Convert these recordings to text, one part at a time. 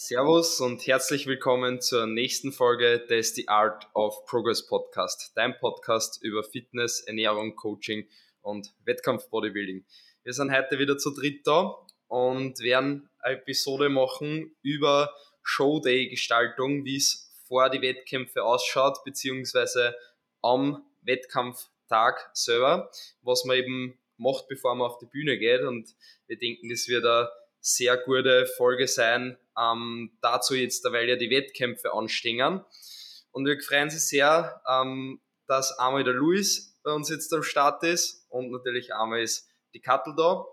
Servus und herzlich willkommen zur nächsten Folge des The Art of Progress Podcast, dein Podcast über Fitness, Ernährung, Coaching und Wettkampf-Bodybuilding. Wir sind heute wieder zu dritt da und werden eine Episode machen über Showday-Gestaltung, wie es vor die Wettkämpfe ausschaut, beziehungsweise am Wettkampftag selber, was man eben macht, bevor man auf die Bühne geht. Und wir denken, das wird eine sehr gute Folge sein, ähm, dazu jetzt, weil ja die Wettkämpfe anstehen. Und wir freuen uns sehr, ähm, dass einmal der Luis bei uns jetzt am Start ist und natürlich einmal ist die Kattel da.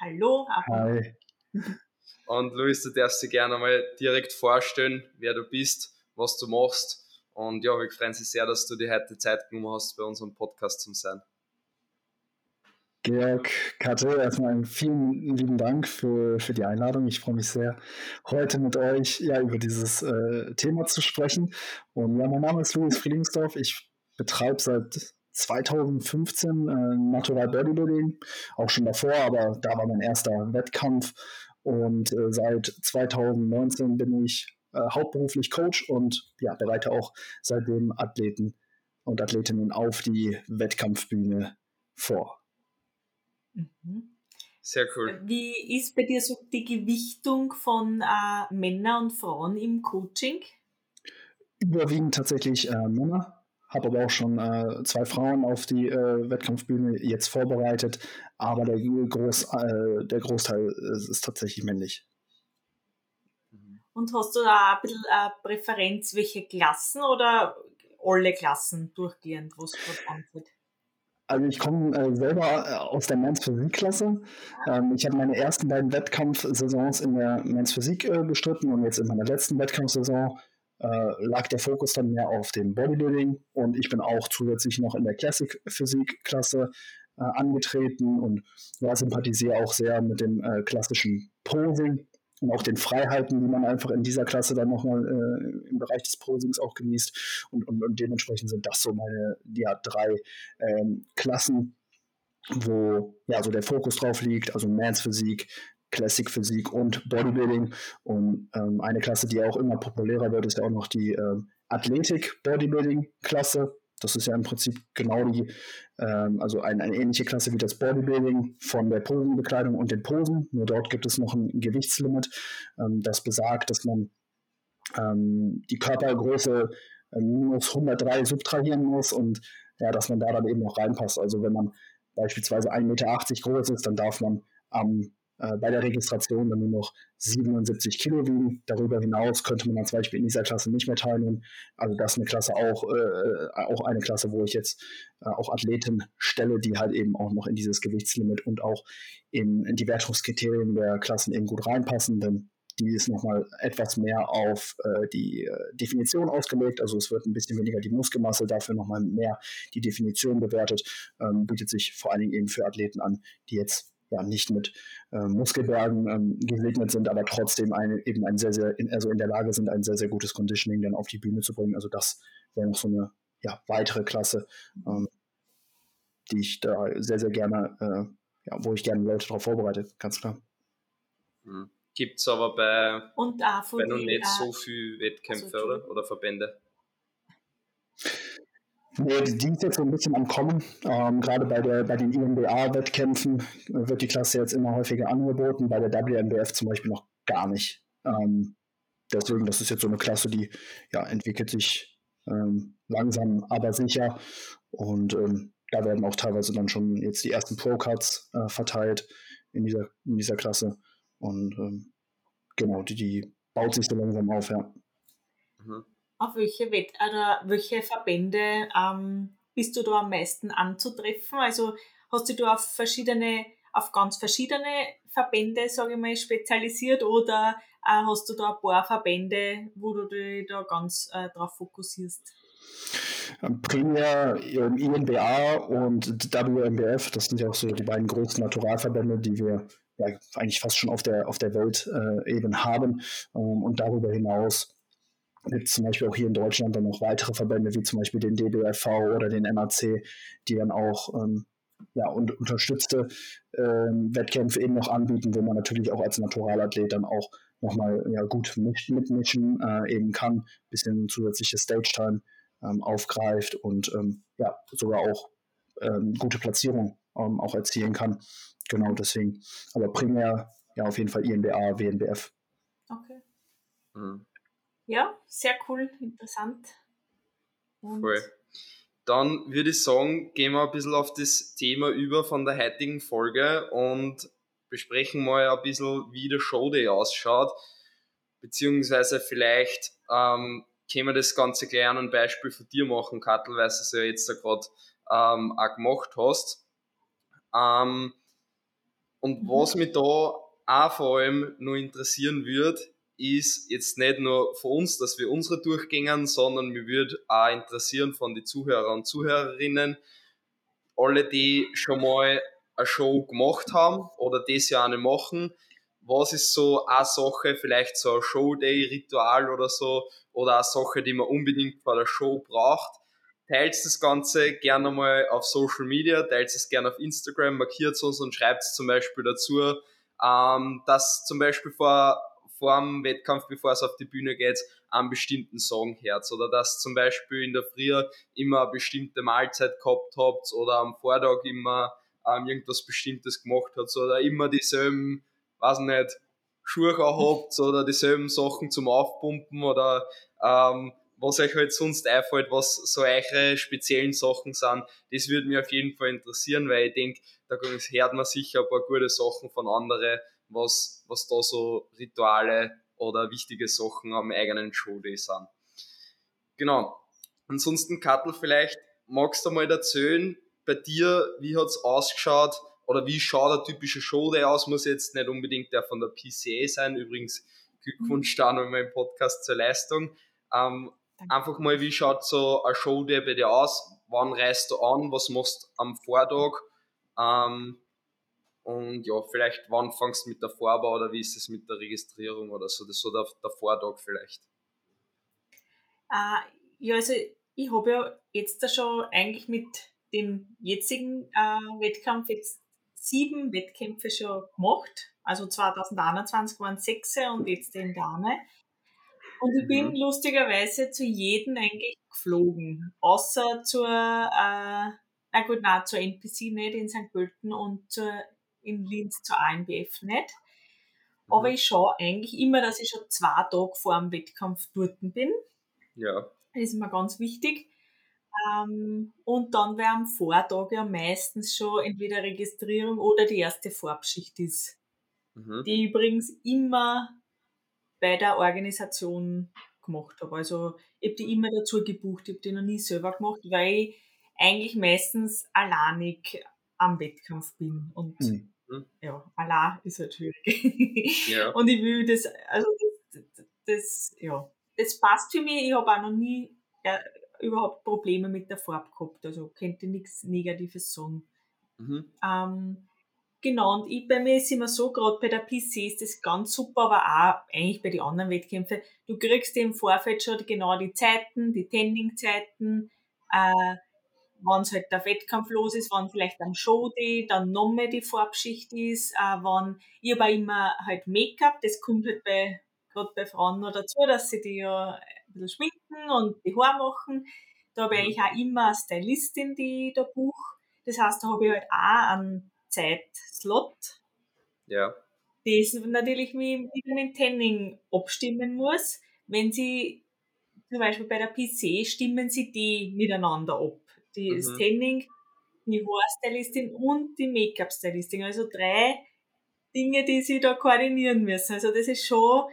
Hallo. Hi. Und Luis, du darfst dir gerne mal direkt vorstellen, wer du bist, was du machst. Und ja, wir freuen uns sehr, dass du dir heute Zeit genommen hast, bei unserem Podcast zu sein. Georg, Katte, erstmal vielen lieben Dank für, für die Einladung. Ich freue mich sehr, heute mit euch ja, über dieses äh, Thema zu sprechen. Und ja, mein Name ist Louis Friedingsdorf. Ich betreibe seit 2015 äh, Natural Bodybuilding, auch schon davor, aber da war mein erster Wettkampf. Und äh, seit 2019 bin ich äh, hauptberuflich Coach und ja, bereite auch seitdem Athleten und Athletinnen auf die Wettkampfbühne vor. Mhm. Sehr cool. Wie ist bei dir so die Gewichtung von äh, Männern und Frauen im Coaching? Überwiegend tatsächlich äh, Männer. Habe aber auch schon äh, zwei Frauen auf die äh, Wettkampfbühne jetzt vorbereitet. Aber der, Groß, äh, der Großteil ist tatsächlich männlich. Und hast du da ein bisschen äh, Präferenz, welche Klassen oder alle Klassen durchgehend, was gerade anfällt? Also ich komme äh, selber äh, aus der Men's Physik-Klasse. Ähm, ich habe meine ersten beiden Wettkampfsaisons in der Men's Physik äh, bestritten und jetzt in meiner letzten Wettkampfsaison äh, lag der Fokus dann mehr auf dem Bodybuilding und ich bin auch zusätzlich noch in der Classic Physik-Klasse äh, angetreten und ja, sympathisiere auch sehr mit dem äh, klassischen Posing und auch den Freiheiten, die man einfach in dieser Klasse dann nochmal äh, im Bereich des Posings auch genießt. Und, und, und, dementsprechend sind das so meine ja, drei ähm, Klassen, wo ja so der Fokus drauf liegt, also Mans Physik, Classic Physik und Bodybuilding. Und ähm, eine Klasse, die auch immer populärer wird, ist ja auch noch die ähm, Athletik Bodybuilding Klasse. Das ist ja im Prinzip genau die, ähm, also ein, eine ähnliche Klasse wie das Bodybuilding von der Posenbekleidung und den Posen. Nur dort gibt es noch ein Gewichtslimit, ähm, das besagt, dass man ähm, die Körpergröße äh, minus 103 subtrahieren muss und ja, dass man da dann eben noch reinpasst. Also wenn man beispielsweise 1,80 Meter groß ist, dann darf man am äh, bei der Registration dann nur noch 77 Kilo wiegen. Darüber hinaus könnte man dann zum Beispiel in dieser Klasse nicht mehr teilnehmen. Also das ist eine Klasse auch, äh, auch eine Klasse, wo ich jetzt äh, auch Athleten stelle, die halt eben auch noch in dieses Gewichtslimit und auch in, in die Wertungskriterien der Klassen eben gut reinpassen, denn die ist nochmal etwas mehr auf äh, die äh, Definition ausgelegt. Also es wird ein bisschen weniger die Muskelmasse, dafür nochmal mehr die Definition bewertet. Ähm, bietet sich vor allen Dingen eben für Athleten an, die jetzt ja nicht mit äh, Muskelbergen ähm, gesegnet sind, aber trotzdem eine, eben ein sehr, sehr, in, also in der Lage sind, ein sehr, sehr gutes Conditioning dann auf die Bühne zu bringen. Also das wäre noch so eine ja, weitere Klasse, ähm, die ich da sehr, sehr gerne, äh, ja, wo ich gerne Leute darauf vorbereite, ganz klar. Hm. Gibt es aber bei, Und, äh, bei noch nicht so viele Wettkämpfe also, oder, oder Verbände? Die ist jetzt so ein bisschen am Kommen. Ähm, gerade bei, der, bei den INBA-Wettkämpfen wird die Klasse jetzt immer häufiger angeboten, bei der WNBF zum Beispiel noch gar nicht. Ähm, deswegen, das ist jetzt so eine Klasse, die ja, entwickelt sich ähm, langsam, aber sicher. Und ähm, da werden auch teilweise dann schon jetzt die ersten Pro-Cuts äh, verteilt in dieser, in dieser Klasse. Und ähm, genau, die, die baut sich so langsam auf, ja. Mhm auf welche, Wett oder welche Verbände ähm, bist du da am meisten anzutreffen? Also hast du da auf verschiedene, auf ganz verschiedene Verbände, sage ich mal, spezialisiert oder äh, hast du da ein paar Verbände, wo du dich da ganz äh, drauf fokussierst? Ähm, primär INBA und WMBF, das sind ja auch so die beiden größten Naturalverbände, die wir ja eigentlich fast schon auf der, auf der Welt äh, eben haben. Ähm, und darüber hinaus gibt es zum Beispiel auch hier in Deutschland dann noch weitere Verbände, wie zum Beispiel den DBFV oder den MAC, die dann auch ähm, ja, und unterstützte ähm, Wettkämpfe eben noch anbieten, wo man natürlich auch als Naturalathlet dann auch nochmal ja, gut mit, mitmischen äh, eben kann, bisschen zusätzliche Stage-Time ähm, aufgreift und ähm, ja, sogar auch ähm, gute Platzierung ähm, auch erzielen kann. Genau deswegen. Aber primär ja auf jeden Fall INBA, WNBF. Okay. Mhm. Ja, sehr cool, interessant. Und Voll. Dann würde ich sagen, gehen wir ein bisschen auf das Thema über von der heutigen Folge und besprechen mal ein bisschen, wie der Showday ausschaut. Beziehungsweise vielleicht ähm, können wir das Ganze gleich an ein Beispiel von dir machen, Kattel, weil du es ja jetzt da gerade ähm, auch gemacht hast. Ähm, und mhm. was mich da auch vor allem nur interessieren würde, ist jetzt nicht nur für uns, dass wir unsere durchgängen, sondern mir würde auch interessieren von den Zuhörer und Zuhörerinnen, alle, die schon mal eine Show gemacht haben oder das ja nicht machen, was ist so eine Sache, vielleicht so ein Showday-Ritual oder so, oder eine Sache, die man unbedingt vor der Show braucht. Teilt das Ganze gerne mal auf Social Media, teilt es gerne auf Instagram, markiert es uns und schreibt es zum Beispiel dazu, ähm, dass zum Beispiel vor vor dem Wettkampf, bevor es auf die Bühne geht, einen bestimmten Song hört. Oder dass zum Beispiel in der Früh immer eine bestimmte Mahlzeit gehabt habt oder am Vortag immer ähm, irgendwas Bestimmtes gemacht habt oder immer dieselben, weiß nicht, Schuhe habt oder dieselben Sachen zum Aufpumpen oder ähm, was euch halt sonst einfällt, was so eure speziellen Sachen sind, das würde mich auf jeden Fall interessieren, weil ich denke, da hört man sicher ein paar gute Sachen von anderen, was, was da so Rituale oder wichtige Sachen am eigenen Showday sind. Genau. Ansonsten, Kattel, vielleicht magst du mal erzählen, bei dir, wie hat es ausgeschaut oder wie schaut der typische Showday aus? Muss jetzt nicht unbedingt der von der PCA sein. Übrigens, Glückwunsch da nochmal im Podcast zur Leistung. Ähm, einfach mal, wie schaut so ein Showday bei dir aus? Wann reist du an? Was machst du am Vortag? Ähm, und ja, vielleicht wann fangst du mit der Vorbau oder wie ist es mit der Registrierung oder so, das so der, der Vortag vielleicht? Uh, ja, also ich habe ja jetzt da schon eigentlich mit dem jetzigen uh, Wettkampf jetzt sieben Wettkämpfe schon gemacht. Also 2021 waren es sechs und jetzt den Dame. Und ich bin mhm. lustigerweise zu jedem eigentlich geflogen, außer zur, äh, na gut, nein, zur NPC nicht in St. Pölten und zur in Linz zur ANBF nicht. Aber mhm. ich schaue eigentlich immer, dass ich schon zwei Tage vor dem Wettkampf dort bin. Ja. Das ist mir ganz wichtig. Ähm, und dann wäre am Vortag ja meistens schon entweder Registrierung oder die erste Farbschicht ist. Mhm. Die ich übrigens immer bei der Organisation gemacht habe. Also ich habe die immer dazu gebucht, ich habe die noch nie selber gemacht, weil ich eigentlich meistens alleinig am Wettkampf bin. Und mhm. Hm? Ja, Allah ist halt schwierig. Ja. Und ich will das, also das, das, ja, das passt für mich. Ich habe auch noch nie äh, überhaupt Probleme mit der Farbe gehabt. Also könnte nichts Negatives sagen. Mhm. Ähm, genau, und ich, bei mir ist immer so, gerade bei der PC ist das ganz super, aber auch eigentlich bei den anderen Wettkämpfen. Du kriegst im Vorfeld schon genau die Zeiten, die Tending-Zeiten, äh, wenn es halt der Wettkampf los ist, wenn vielleicht am Showday dann nochmal die Farbschicht ist, äh, wenn, ich habe immer halt Make-up, das kommt halt bei, gerade bei Frauen noch dazu, dass sie die ja ein bisschen schminken und die Haare machen. Da habe ich mhm. eigentlich auch immer eine Stylistin, die ich da buche. Das heißt, da habe ich halt auch einen Zeitslot. Ja. Das natürlich mit, mit dem Tanning abstimmen muss. Wenn sie zum Beispiel bei der PC stimmen sie die miteinander ab die mhm. Tanning, die Haarstylistin und die Make-up-Stylistin. Also drei Dinge, die sie da koordinieren müssen. Also das ist schon,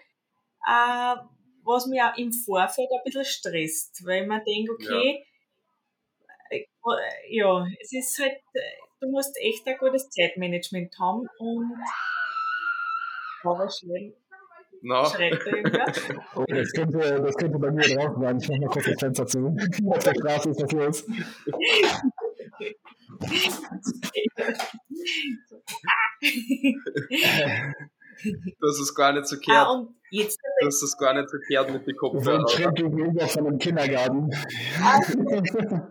äh, was mich auch im Vorfeld ein bisschen stresst, weil man denkt, okay, ja. Äh, ja, es ist halt, du musst echt ein gutes Zeitmanagement haben und aber schön. No. Oh, das, könnte, das könnte bei mir draußen sein. Ich mach mal kurz das Fenster zu. Auf der Straße ist was los. Du hast es gar nicht so kehrt. Ah, hast es gar nicht so kehrt mit den Kopfhörern. So ein Schritt gegenüber von einem Kindergarten. Ah.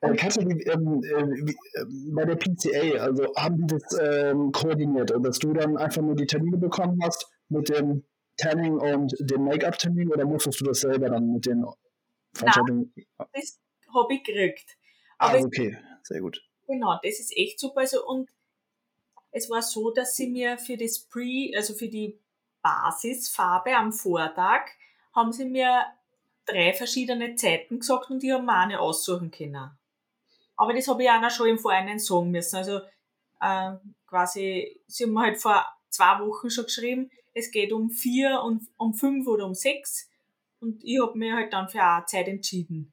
Äh, Katja, ähm, äh, bei der PCA, also haben die das ähm, koordiniert, dass du dann einfach nur die Termine bekommen hast mit dem Tanning und dem Make-up-Termin oder musstest du das selber dann mit den Veranstaltungen? Nein, das habe ich gekriegt. Ah, Aber ah, okay, sehr gut. Genau, das ist echt super. Also, und es war so, dass sie mir für das Pre, also für die Basisfarbe am Vortag, haben sie mir drei verschiedene Zeiten gesagt und die haben mir eine aussuchen können. Aber das habe ich auch noch schon im Vorhinein sagen müssen. Also äh, quasi, sie haben mir halt vor zwei Wochen schon geschrieben, es geht um vier und um fünf oder um sechs. Und ich habe mir halt dann für eine Zeit entschieden.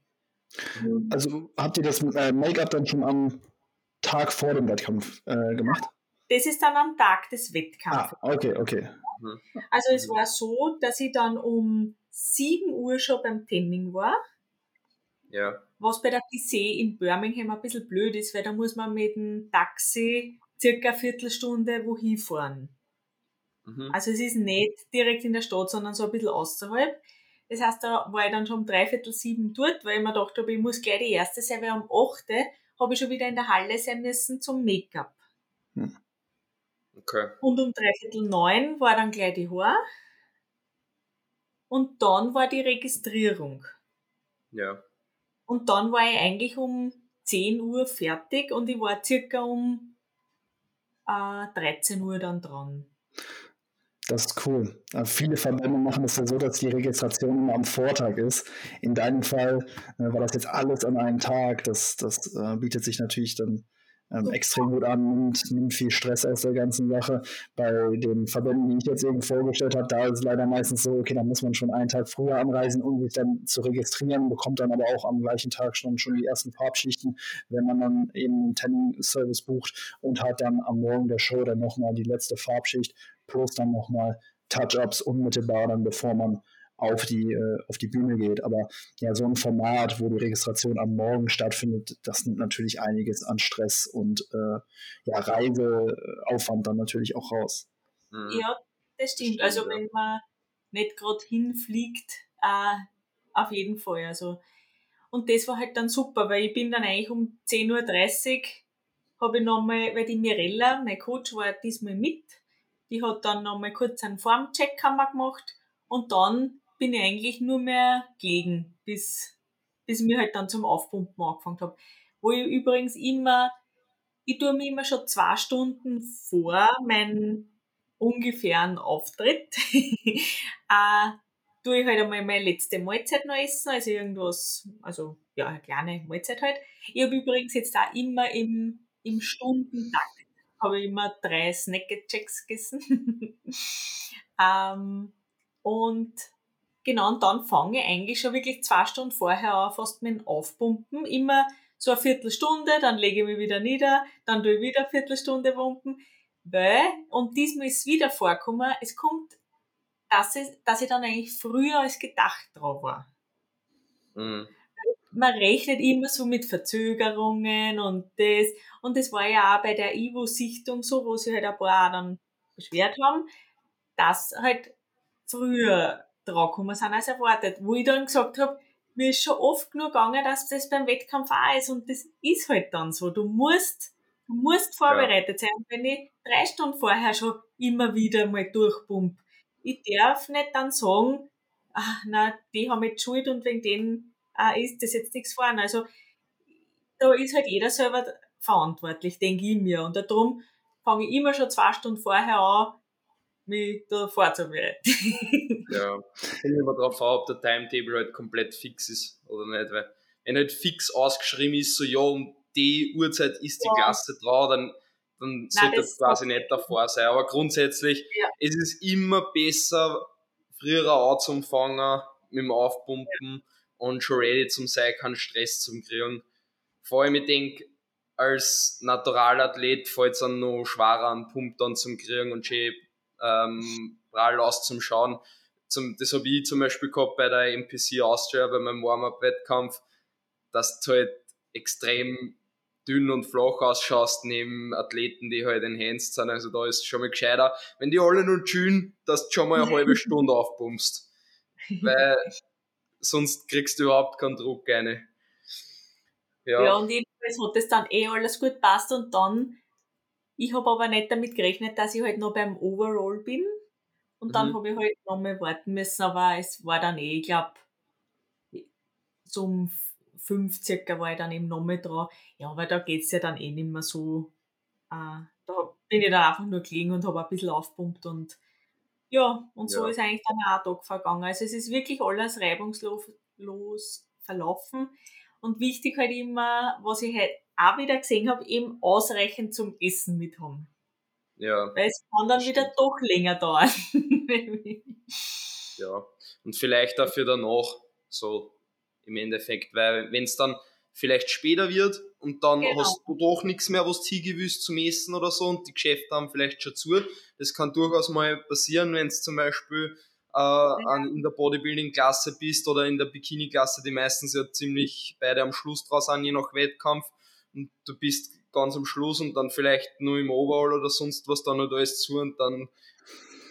Also habt ihr das äh, Make-up dann schon am Tag vor dem Wettkampf äh, gemacht? Das ist dann am Tag des Wettkampfes. Ah, okay, okay. Also es war so, dass ich dann um 7 Uhr schon beim Tanning war. Ja. Was bei der PC in Birmingham ein bisschen blöd ist, weil da muss man mit dem Taxi circa eine Viertelstunde wohin fahren. Mhm. Also es ist nicht direkt in der Stadt, sondern so ein bisschen außerhalb. Das heißt, da war ich dann schon um dreiviertel sieben dort, weil ich mir gedacht habe, ich muss gleich die erste sein, weil um achte habe ich schon wieder in der Halle sein müssen zum Make-up. Hm. Okay. Und um dreiviertel neun war dann gleich die Haar. Und dann war die Registrierung. Ja. Und dann war ich eigentlich um 10 Uhr fertig und ich war circa um äh, 13 Uhr dann dran. Das ist cool. Viele Verbände machen es ja so, dass die Registration immer am Vortag ist. In deinem Fall äh, war das jetzt alles an einem Tag. Das, das äh, bietet sich natürlich dann ähm, extrem gut an, nimmt, nimmt viel Stress aus der ganzen Sache. Bei den Verbänden, die ich jetzt eben vorgestellt habe, da ist es leider meistens so, okay, da muss man schon einen Tag früher anreisen, um sich dann zu registrieren, bekommt dann aber auch am gleichen Tag schon, schon die ersten Farbschichten, wenn man dann eben einen Tanning-Service bucht und hat dann am Morgen der Show dann nochmal die letzte Farbschicht plus dann nochmal Touch-Ups unmittelbar dann, bevor man auf die, äh, auf die Bühne geht. Aber ja, so ein Format, wo die Registration am Morgen stattfindet, das nimmt natürlich einiges an Stress und äh, ja, Reiseaufwand dann natürlich auch raus. Mhm. Ja, das stimmt. also wenn man nicht gerade hinfliegt, äh, auf jeden Fall. Also, und das war halt dann super, weil ich bin dann eigentlich um 10.30 Uhr habe ich nochmal, weil die Mirella, mein Coach, war diesmal mit, die hat dann nochmal kurz einen Formcheck gemacht und dann bin ich eigentlich nur mehr gegen, bis, bis ich mir halt dann zum Aufpumpen angefangen habe. Wo ich übrigens immer, ich tue mir immer schon zwei Stunden vor meinen ungefähren Auftritt, äh, tue ich halt einmal meine letzte Mahlzeit noch essen, also irgendwas, also ja, eine kleine Mahlzeit halt. Ich habe übrigens jetzt auch immer im, im Stundentakt, habe ich immer drei Snacket-Checks gegessen. ähm, und Genau, und dann fange ich eigentlich schon wirklich zwei Stunden vorher an, fast mit dem Aufpumpen. Immer so eine Viertelstunde, dann lege ich mich wieder nieder, dann tue ich wieder eine Viertelstunde pumpen. Weil, und diesmal ist es wieder vorgekommen, es kommt, dass ich, dass ich dann eigentlich früher als gedacht drauf war. Mhm. Man rechnet immer so mit Verzögerungen und das. Und das war ja auch bei der Ivo-Sichtung so, wo sie halt ein paar dann beschwert haben, dass halt früher draufgekommen sind als erwartet. Wo ich dann gesagt habe, mir ist schon oft genug gegangen, dass das beim Wettkampf auch ist und das ist halt dann so. Du musst, du musst vorbereitet sein. Und wenn ich drei Stunden vorher schon immer wieder mal durchpump, ich darf nicht dann sagen, ach, na, die haben jetzt Schuld und wegen denen äh, ist das jetzt nichts fahren. Also, da ist halt jeder selber verantwortlich, denke ich mir. Und darum fange ich immer schon zwei Stunden vorher an, mich da vorzubereiten. ja, ich immer darauf an, ob der Timetable halt komplett fix ist oder nicht, weil wenn halt fix ausgeschrieben ist, so ja, um die Uhrzeit ist die ja. Klasse dran, dann, dann sollte das quasi nicht davor sein. Aber grundsätzlich, ja. es ist immer besser, früher anzufangen mit dem Aufpumpen ja. und schon ready zum sein, keinen Stress zum kriegen. Vor allem, ich denke, als Naturalathlet fällt es dann noch schwerer an Pump dann zum kriegen und schön ähm, prall aus zum Schauen. Zum, das habe ich zum Beispiel gehabt bei der MPC Austria, bei meinem Warm-Up-Wettkampf, dass du halt extrem dünn und flach ausschaust neben Athleten, die halt enhanced sind. Also da ist es schon mal gescheiter, wenn die alle nur schön, dass du schon mal eine halbe Stunde aufpumpst. Weil sonst kriegst du überhaupt keinen Druck eine. Ja, ja und jedenfalls hat das dann eh alles gut passt und dann, ich habe aber nicht damit gerechnet, dass ich halt noch beim Overall bin. Und dann mhm. habe ich halt noch mal warten müssen, aber es war dann eh, ich glaube, so um fünf circa war ich dann eben noch mal dran. Ja, aber da geht es ja dann eh nicht mehr so. Äh, da bin ich dann einfach nur gelegen und habe ein bisschen aufpumpt und ja, und so ja. ist eigentlich dann auch ein Tag vergangen. Also es ist wirklich alles reibungslos verlaufen. Und wichtig halt immer, was ich halt auch wieder gesehen habe, eben ausreichend zum Essen mit haben. Ja. Weil es kann dann wieder doch länger dauern. ja. Und vielleicht dafür danach so im Endeffekt, weil wenn es dann vielleicht später wird und dann genau. hast du doch nichts mehr, was du hingewüsst zum Essen oder so und die Geschäfte haben vielleicht schon zu. Das kann durchaus mal passieren, wenn es zum Beispiel äh, an, in der Bodybuilding-Klasse bist oder in der Bikini-Klasse, die meistens ja ziemlich beide am Schluss draus sind, je nach Wettkampf und du bist ganz am Schluss und dann vielleicht nur im Overall oder sonst was dann noch alles zu und dann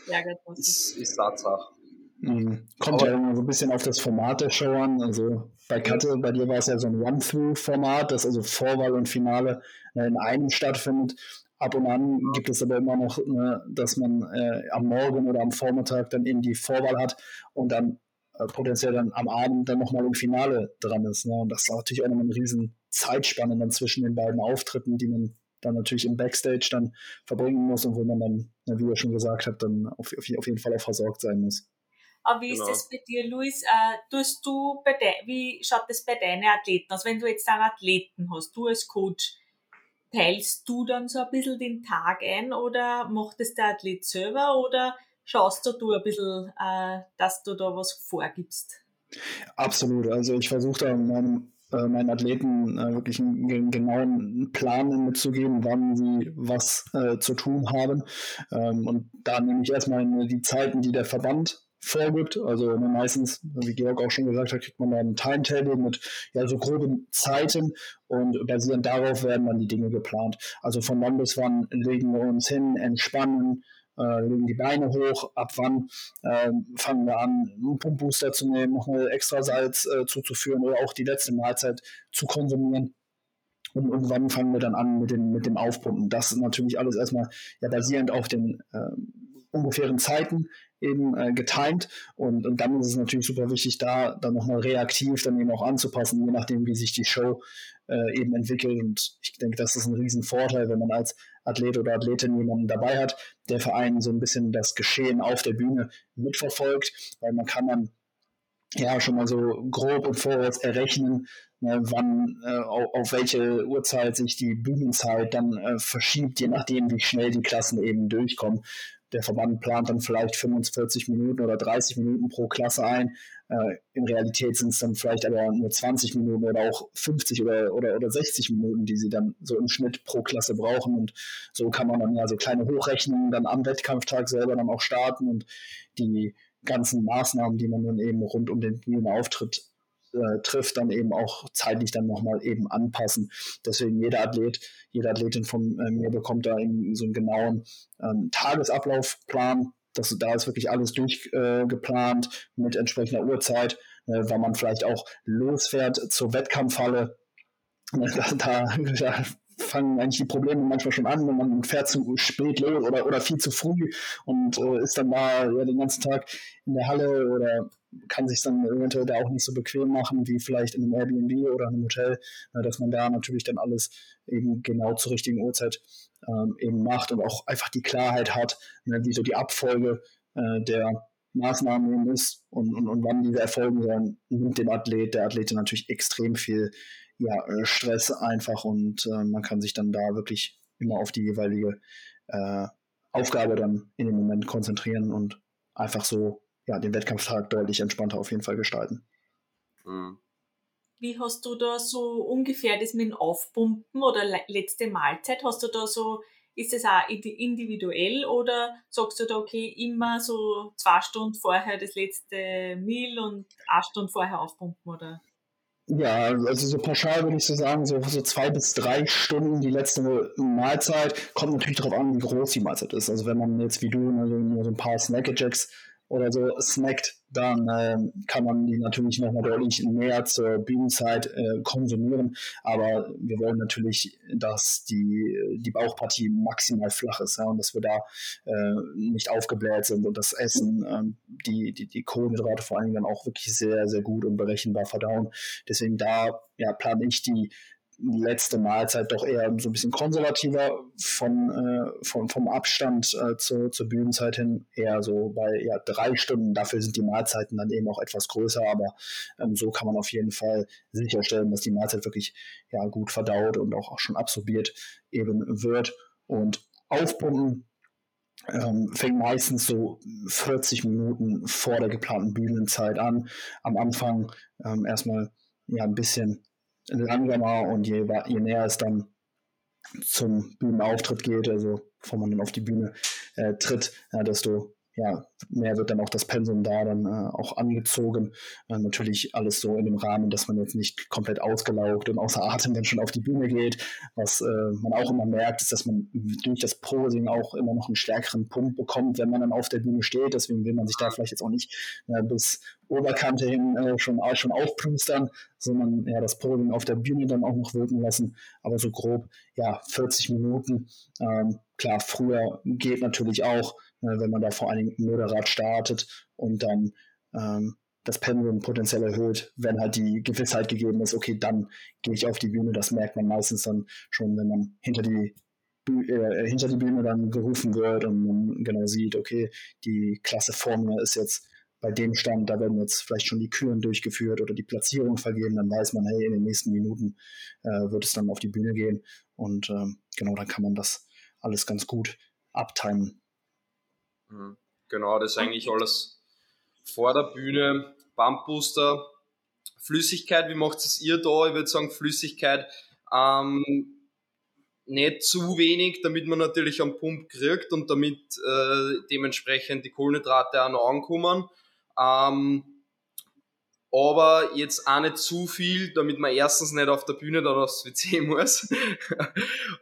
ja, ist, ist Tatsache. Mhm. Kommt Aber, ja immer so ein bisschen auf das Format der Show an. Also bei Katte, bei dir war es ja so ein Run-Through-Format, das also Vorwahl und Finale äh, in einem stattfindet. Ab und an gibt es aber immer noch, ne, dass man äh, am Morgen oder am Vormittag dann eben die Vorwahl hat und dann äh, potenziell dann am Abend dann nochmal im Finale dran ist. Ne? Und das ist natürlich auch nochmal eine riesen Zeitspanne dann zwischen den beiden Auftritten, die man dann natürlich im Backstage dann verbringen muss und wo man dann, wie ihr schon gesagt habt, dann auf, auf jeden Fall auch versorgt sein muss. Aber wie genau. ist das bei dir, Luis? Äh, tust du bei de wie schaut das bei deinen Athleten aus? Wenn du jetzt einen Athleten hast, du als Coach, teilst du dann so ein bisschen den Tag ein oder macht es der Athlet selber oder schaust du ein bisschen, äh, dass du da was vorgibst? Absolut. Also ich versuche da meinem äh, meinen Athleten äh, wirklich einen genauen Plan mitzugeben, wann sie was äh, zu tun haben. Ähm, und da nehme ich erstmal die Zeiten, die der Verband vorgibt. Also meistens, wie Georg auch schon gesagt hat, kriegt man dann ein Timetable mit ja, so groben Zeiten und basierend darauf werden dann die Dinge geplant. Also von wann bis wann legen wir uns hin, entspannen, äh, legen die Beine hoch, ab wann äh, fangen wir an, einen Pumpbooster zu nehmen, noch eine extra Salz äh, zuzuführen oder auch die letzte Mahlzeit zu konsumieren. Und, und wann fangen wir dann an mit dem, mit dem Aufpumpen? Das ist natürlich alles erstmal ja, basierend auf den äh, ungefähren Zeiten, eben äh, getimed und, und dann ist es natürlich super wichtig, da dann nochmal reaktiv dann eben auch anzupassen, je nachdem, wie sich die Show äh, eben entwickelt. Und ich denke, das ist ein Riesenvorteil, wenn man als Athlet oder Athletin jemanden dabei hat, der Verein so ein bisschen das Geschehen auf der Bühne mitverfolgt, weil man kann dann ja schon mal so grob im Voraus errechnen, ne, wann äh, auf, auf, welche Uhrzeit sich die Bühnenzeit dann äh, verschiebt, je nachdem, wie schnell die Klassen eben durchkommen der Verband plant dann vielleicht 45 Minuten oder 30 Minuten pro Klasse ein. Äh, in Realität sind es dann vielleicht aber nur 20 Minuten oder auch 50 oder, oder, oder 60 Minuten, die sie dann so im Schnitt pro Klasse brauchen. Und so kann man dann ja so kleine Hochrechnungen dann am Wettkampftag selber dann auch starten und die ganzen Maßnahmen, die man dann eben rund um den Bühnenauftritt äh, trifft, dann eben auch zeitlich dann nochmal eben anpassen. Deswegen jeder Athlet, jede Athletin von äh, mir bekommt da eben so einen genauen ähm, Tagesablaufplan. Das, da ist wirklich alles durchgeplant äh, mit entsprechender Uhrzeit, äh, weil man vielleicht auch losfährt zur Wettkampfhalle. Da, da fangen eigentlich die Probleme manchmal schon an, wenn man fährt zu spät los oder, oder viel zu früh und äh, ist dann da ja, den ganzen Tag in der Halle oder kann sich dann eventuell da auch nicht so bequem machen wie vielleicht in einem Airbnb oder einem Hotel, äh, dass man da natürlich dann alles eben genau zur richtigen Uhrzeit ähm, eben macht und auch einfach die Klarheit hat, ne, wie so die Abfolge äh, der Maßnahmen eben ist und, und, und wann diese erfolgen sollen, nimmt dem Athlet, der Athletin natürlich extrem viel ja, äh, Stress einfach und äh, man kann sich dann da wirklich immer auf die jeweilige äh, Aufgabe dann in dem Moment konzentrieren und einfach so ja, den Wettkampftag deutlich entspannter auf jeden Fall gestalten. Mhm. Wie hast du da so ungefähr das mit dem Aufpumpen oder letzte Mahlzeit? Hast du da so, ist das auch individuell oder sagst du da, okay, immer so zwei Stunden vorher das letzte Meal und eine Stunde vorher aufpumpen oder? Ja, also so pauschal würde ich so sagen, so, so zwei bis drei Stunden die letzte Mahlzeit. Kommt natürlich darauf an, wie groß die Mahlzeit ist. Also wenn man jetzt wie du nur so, nur so ein paar Snackjacks oder so snackt, dann äh, kann man die natürlich nochmal deutlich näher zur Bühnenzeit äh, konsumieren. Aber wir wollen natürlich, dass die, die Bauchpartie maximal flach ist ja, und dass wir da äh, nicht aufgebläht sind und das Essen, ähm, die, die, die Kohlenhydrate vor allem dann auch wirklich sehr, sehr gut und berechenbar verdauen. Deswegen da ja, plane ich die letzte Mahlzeit doch eher so ein bisschen konservativer von, äh, von, vom Abstand äh, zu, zur Bühnenzeit hin, eher so bei ja, drei Stunden. Dafür sind die Mahlzeiten dann eben auch etwas größer, aber ähm, so kann man auf jeden Fall sicherstellen, dass die Mahlzeit wirklich ja, gut verdaut und auch, auch schon absorbiert eben wird. Und aufpumpen ähm, fängt meistens so 40 Minuten vor der geplanten Bühnenzeit an. Am Anfang ähm, erstmal ja ein bisschen langsamer und je, je näher es dann zum Bühnenauftritt geht, also bevor man dann auf die Bühne äh, tritt, ja, desto ja, mehr wird dann auch das Pensum da dann äh, auch angezogen. Äh, natürlich alles so in dem Rahmen, dass man jetzt nicht komplett ausgelaugt und außer Atem dann schon auf die Bühne geht. Was äh, man auch immer merkt, ist, dass man durch das Posing auch immer noch einen stärkeren Punkt bekommt, wenn man dann auf der Bühne steht. Deswegen will man sich da vielleicht jetzt auch nicht äh, bis Oberkante hin äh, schon, schon aufplustern, sondern ja, das Posing auf der Bühne dann auch noch wirken lassen. Aber so grob, ja, 40 Minuten. Ähm, klar, früher geht natürlich auch wenn man da vor allen Dingen moderat startet und dann ähm, das Pendulum potenziell erhöht, wenn halt die Gewissheit gegeben ist, okay, dann gehe ich auf die Bühne. Das merkt man meistens dann schon, wenn man hinter die, äh, hinter die Bühne dann gerufen wird und man genau sieht, okay, die Klasse vor mir ist jetzt bei dem Stand, da werden jetzt vielleicht schon die Küren durchgeführt oder die Platzierung vergeben, dann weiß man, hey, in den nächsten Minuten äh, wird es dann auf die Bühne gehen und ähm, genau, dann kann man das alles ganz gut abtimen. Mhm. Genau, das ist eigentlich alles vor der Bühne. Bumpbooster, Flüssigkeit, wie macht es ihr da? Ich würde sagen, Flüssigkeit ähm, nicht zu wenig, damit man natürlich am Pump kriegt und damit äh, dementsprechend die Kohlenhydrate auch noch ankommen. Ähm, aber jetzt auch nicht zu viel, damit man erstens nicht auf der Bühne dann aufs WC muss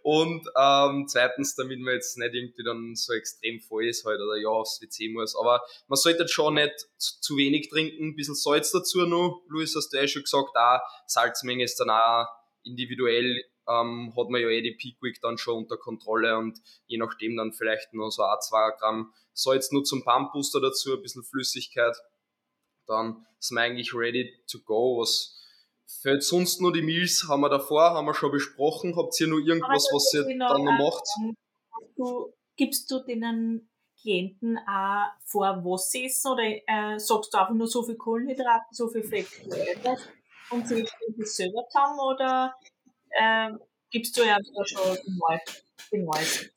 und ähm, zweitens, damit man jetzt nicht irgendwie dann so extrem voll ist halt oder ja aufs WC muss. Aber man sollte schon nicht zu, wenig trinken, ein bisschen Salz dazu noch. Luis, hast du ja schon gesagt, auch Salzmenge ist dann auch individuell, ähm, hat man ja eh die Peak Week dann schon unter Kontrolle und je nachdem dann vielleicht noch so ein, zwei Gramm Salz nur zum Pump Booster dazu, ein bisschen Flüssigkeit dann sind wir eigentlich ready to go. Was fällt sonst noch die Meals? Haben wir davor, haben wir schon besprochen. Habt ihr noch irgendwas, was ihr genau, dann noch macht? Du, gibst du denen Klienten auch vor, was sie essen oder äh, sagst du einfach nur so viel Kohlenhydrate, so viel Fett und sie das selber zusammen oder äh, gibst du ja schon den Neues?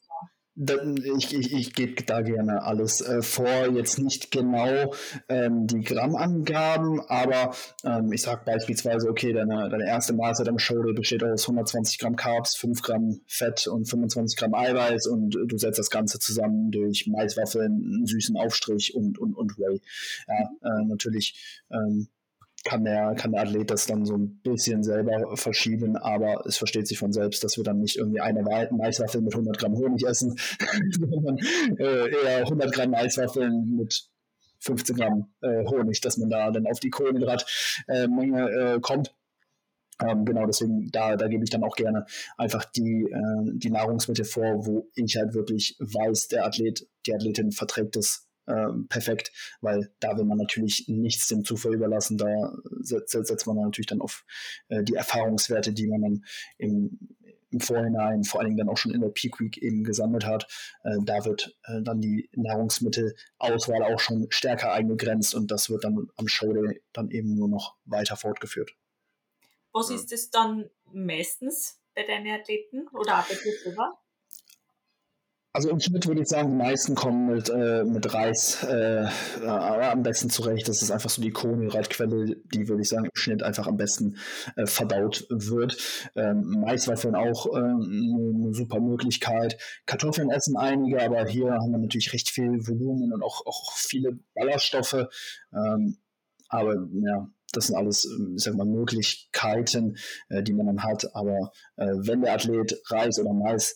Ich, ich, ich gebe da gerne alles äh, vor, jetzt nicht genau ähm, die Grammangaben, aber ähm, ich sage beispielsweise, okay, deine, deine erste Mahlzeit am Shoulder besteht aus 120 Gramm Carbs, 5 Gramm Fett und 25 Gramm Eiweiß und du setzt das Ganze zusammen durch Maiswaffeln, einen süßen Aufstrich und, und, und Whey. Ja, äh, natürlich ähm, kann der, kann der Athlet das dann so ein bisschen selber verschieben, aber es versteht sich von selbst, dass wir dann nicht irgendwie eine Maiswaffel mit 100 Gramm Honig essen, sondern äh, eher 100 Gramm Maiswaffeln mit 15 Gramm äh, Honig, dass man da dann auf die Kohlenhydratmenge äh, kommt. Ähm, genau, deswegen, da, da gebe ich dann auch gerne einfach die, äh, die Nahrungsmittel vor, wo ich halt wirklich weiß, der Athlet, die Athletin verträgt es ähm, perfekt, weil da will man natürlich nichts dem Zufall überlassen. Da setzt, setzt man natürlich dann auf äh, die Erfahrungswerte, die man dann im, im Vorhinein, vor allen Dingen dann auch schon in der Peak Week eben gesammelt hat. Äh, da wird äh, dann die Nahrungsmittelauswahl auch schon stärker eingegrenzt und das wird dann am Showday dann eben nur noch weiter fortgeführt. Was ist es dann meistens bei deinen Athleten oder auch bei dir selber? Also im Schnitt würde ich sagen, die meisten kommen mit, äh, mit Reis äh, äh, am besten zurecht. Das ist einfach so die Kohlenhydratquelle, die würde ich sagen im Schnitt einfach am besten äh, verdaut wird. Ähm, Maiswaffeln auch äh, eine super Möglichkeit. Kartoffeln essen einige, aber hier haben wir natürlich recht viel Volumen und auch, auch viele Ballaststoffe. Ähm, aber ja, das sind alles, ich sag mal, Möglichkeiten, äh, die man dann hat. Aber äh, wenn der Athlet Reis oder Mais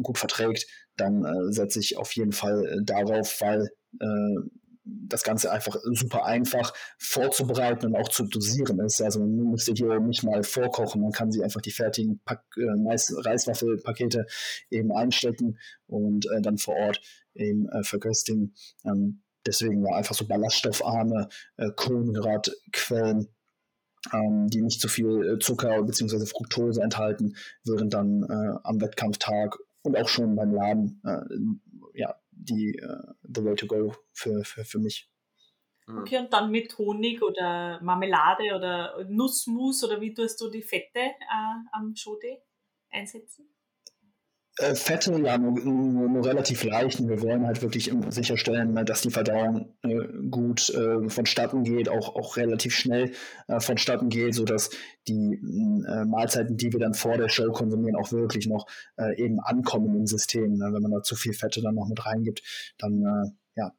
gut verträgt, dann äh, setze ich auf jeden Fall äh, darauf, weil äh, das Ganze einfach super einfach vorzubereiten und auch zu dosieren ist. Also man müsste hier nicht mal vorkochen, man kann sie einfach die fertigen Pack, äh, Reiswaffelpakete eben einstecken und äh, dann vor Ort eben äh, verköstigen. Ähm, deswegen war einfach so ballaststoffarme äh, Kohlenhydratquellen ähm, die nicht zu viel äh, Zucker bzw. Fructose enthalten, während dann am Wettkampftag und auch schon beim Laden äh, ja, die uh, the way to go für, für, für mich. Mhm. Okay, und dann mit Honig oder Marmelade oder Nussmus oder wie tust du die Fette äh, am Schode einsetzen? Äh, Fette ja nur, nur, nur, relativ leicht. Wir wollen halt wirklich sicherstellen, ne, dass die Verdauung äh, gut äh, vonstatten geht, auch, auch relativ schnell äh, vonstatten geht, sodass die äh, Mahlzeiten, die wir dann vor der Show konsumieren, auch wirklich noch äh, eben ankommen im System. Ne? Wenn man da zu viel Fette dann noch mit reingibt, dann äh, ja,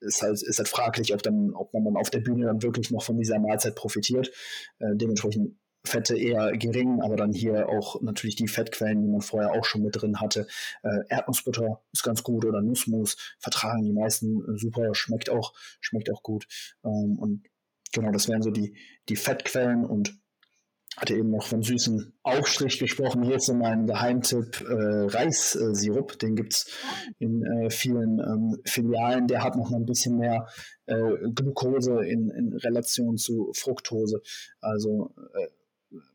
ist halt, ist halt fraglich, ob, dann, ob man dann auf der Bühne dann wirklich noch von dieser Mahlzeit profitiert. Dementsprechend Fette eher gering, aber dann hier auch natürlich die Fettquellen, die man vorher auch schon mit drin hatte. Äh, Erdnussbutter ist ganz gut oder Nussmus vertragen die meisten super, schmeckt auch, schmeckt auch gut. Ähm, und genau, das wären so die, die Fettquellen und hatte eben noch von süßen Aufstrich gesprochen. Hier ist so mein Geheimtipp äh, Reissirup. Den gibt es in äh, vielen ähm, Filialen. Der hat noch ein bisschen mehr äh, Glucose in, in Relation zu Fructose. Also äh,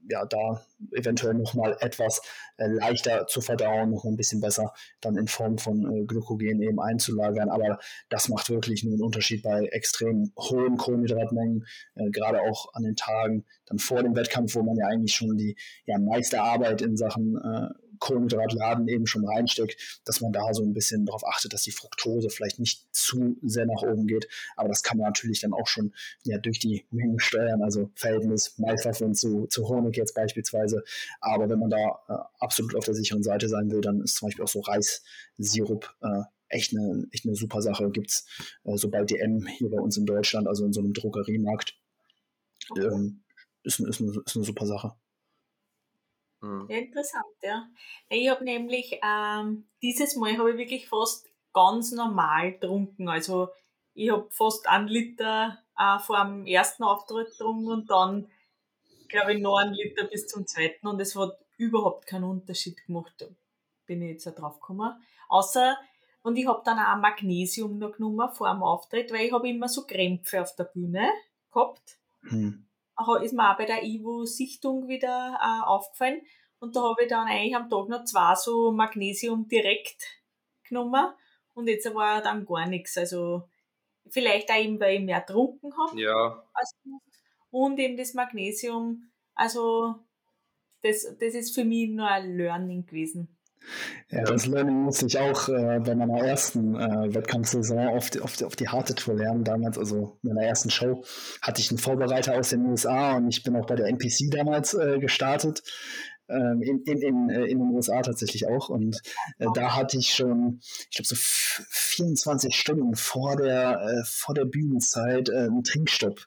ja, da eventuell nochmal etwas äh, leichter zu verdauen, noch ein bisschen besser dann in Form von äh, Glykogen eben einzulagern. Aber das macht wirklich nur einen Unterschied bei extrem hohen Kohlenhydratmengen, äh, gerade auch an den Tagen dann vor dem Wettkampf, wo man ja eigentlich schon die ja, meiste Arbeit in Sachen äh, Kohlenhydratladen eben schon reinsteckt, dass man da so ein bisschen darauf achtet, dass die Fructose vielleicht nicht zu sehr nach oben geht. Aber das kann man natürlich dann auch schon ja, durch die Mengen steuern, also Verhältnis Maiswaffeln zu, zu Honig jetzt beispielsweise. Aber wenn man da äh, absolut auf der sicheren Seite sein will, dann ist zum Beispiel auch so Reissirup äh, echt eine, echt eine super Sache. Gibt es äh, so DM hier bei uns in Deutschland, also in so einem Drogeriemarkt. Ähm, ist, ist, eine, ist eine super Sache. Mhm. Ja, interessant, ja. Ich habe nämlich, ähm, dieses Mal habe ich wirklich fast ganz normal getrunken. Also ich habe fast einen Liter äh, vor dem ersten Auftritt getrunken und dann, glaube ich, noch einen Liter bis zum zweiten und es hat überhaupt keinen Unterschied gemacht. Bin ich jetzt auch drauf gekommen. Außer, und ich habe dann auch Magnesium noch genommen vor dem Auftritt, weil ich habe immer so Krämpfe auf der Bühne gehabt. Hm ist mir auch bei der Ivo-Sichtung wieder äh, aufgefallen. Und da habe ich dann eigentlich am Tag noch zwei so Magnesium direkt genommen. Und jetzt war dann gar nichts. Also vielleicht auch eben, weil ich mehr getrunken habe. Ja. und eben das Magnesium. Also das, das ist für mich nur ein Learning gewesen. Ja, das Learning musste ich auch äh, bei meiner ersten äh, Wettkampfsaison auf die, auf, die, auf die harte Tour lernen. Damals, also in meiner ersten Show, hatte ich einen Vorbereiter aus den USA und ich bin auch bei der NPC damals äh, gestartet. Ähm, in, in, in, äh, in den USA tatsächlich auch. Und äh, da hatte ich schon, ich glaube, so 24 Stunden vor der, äh, vor der Bühnenzeit einen Trinkstopp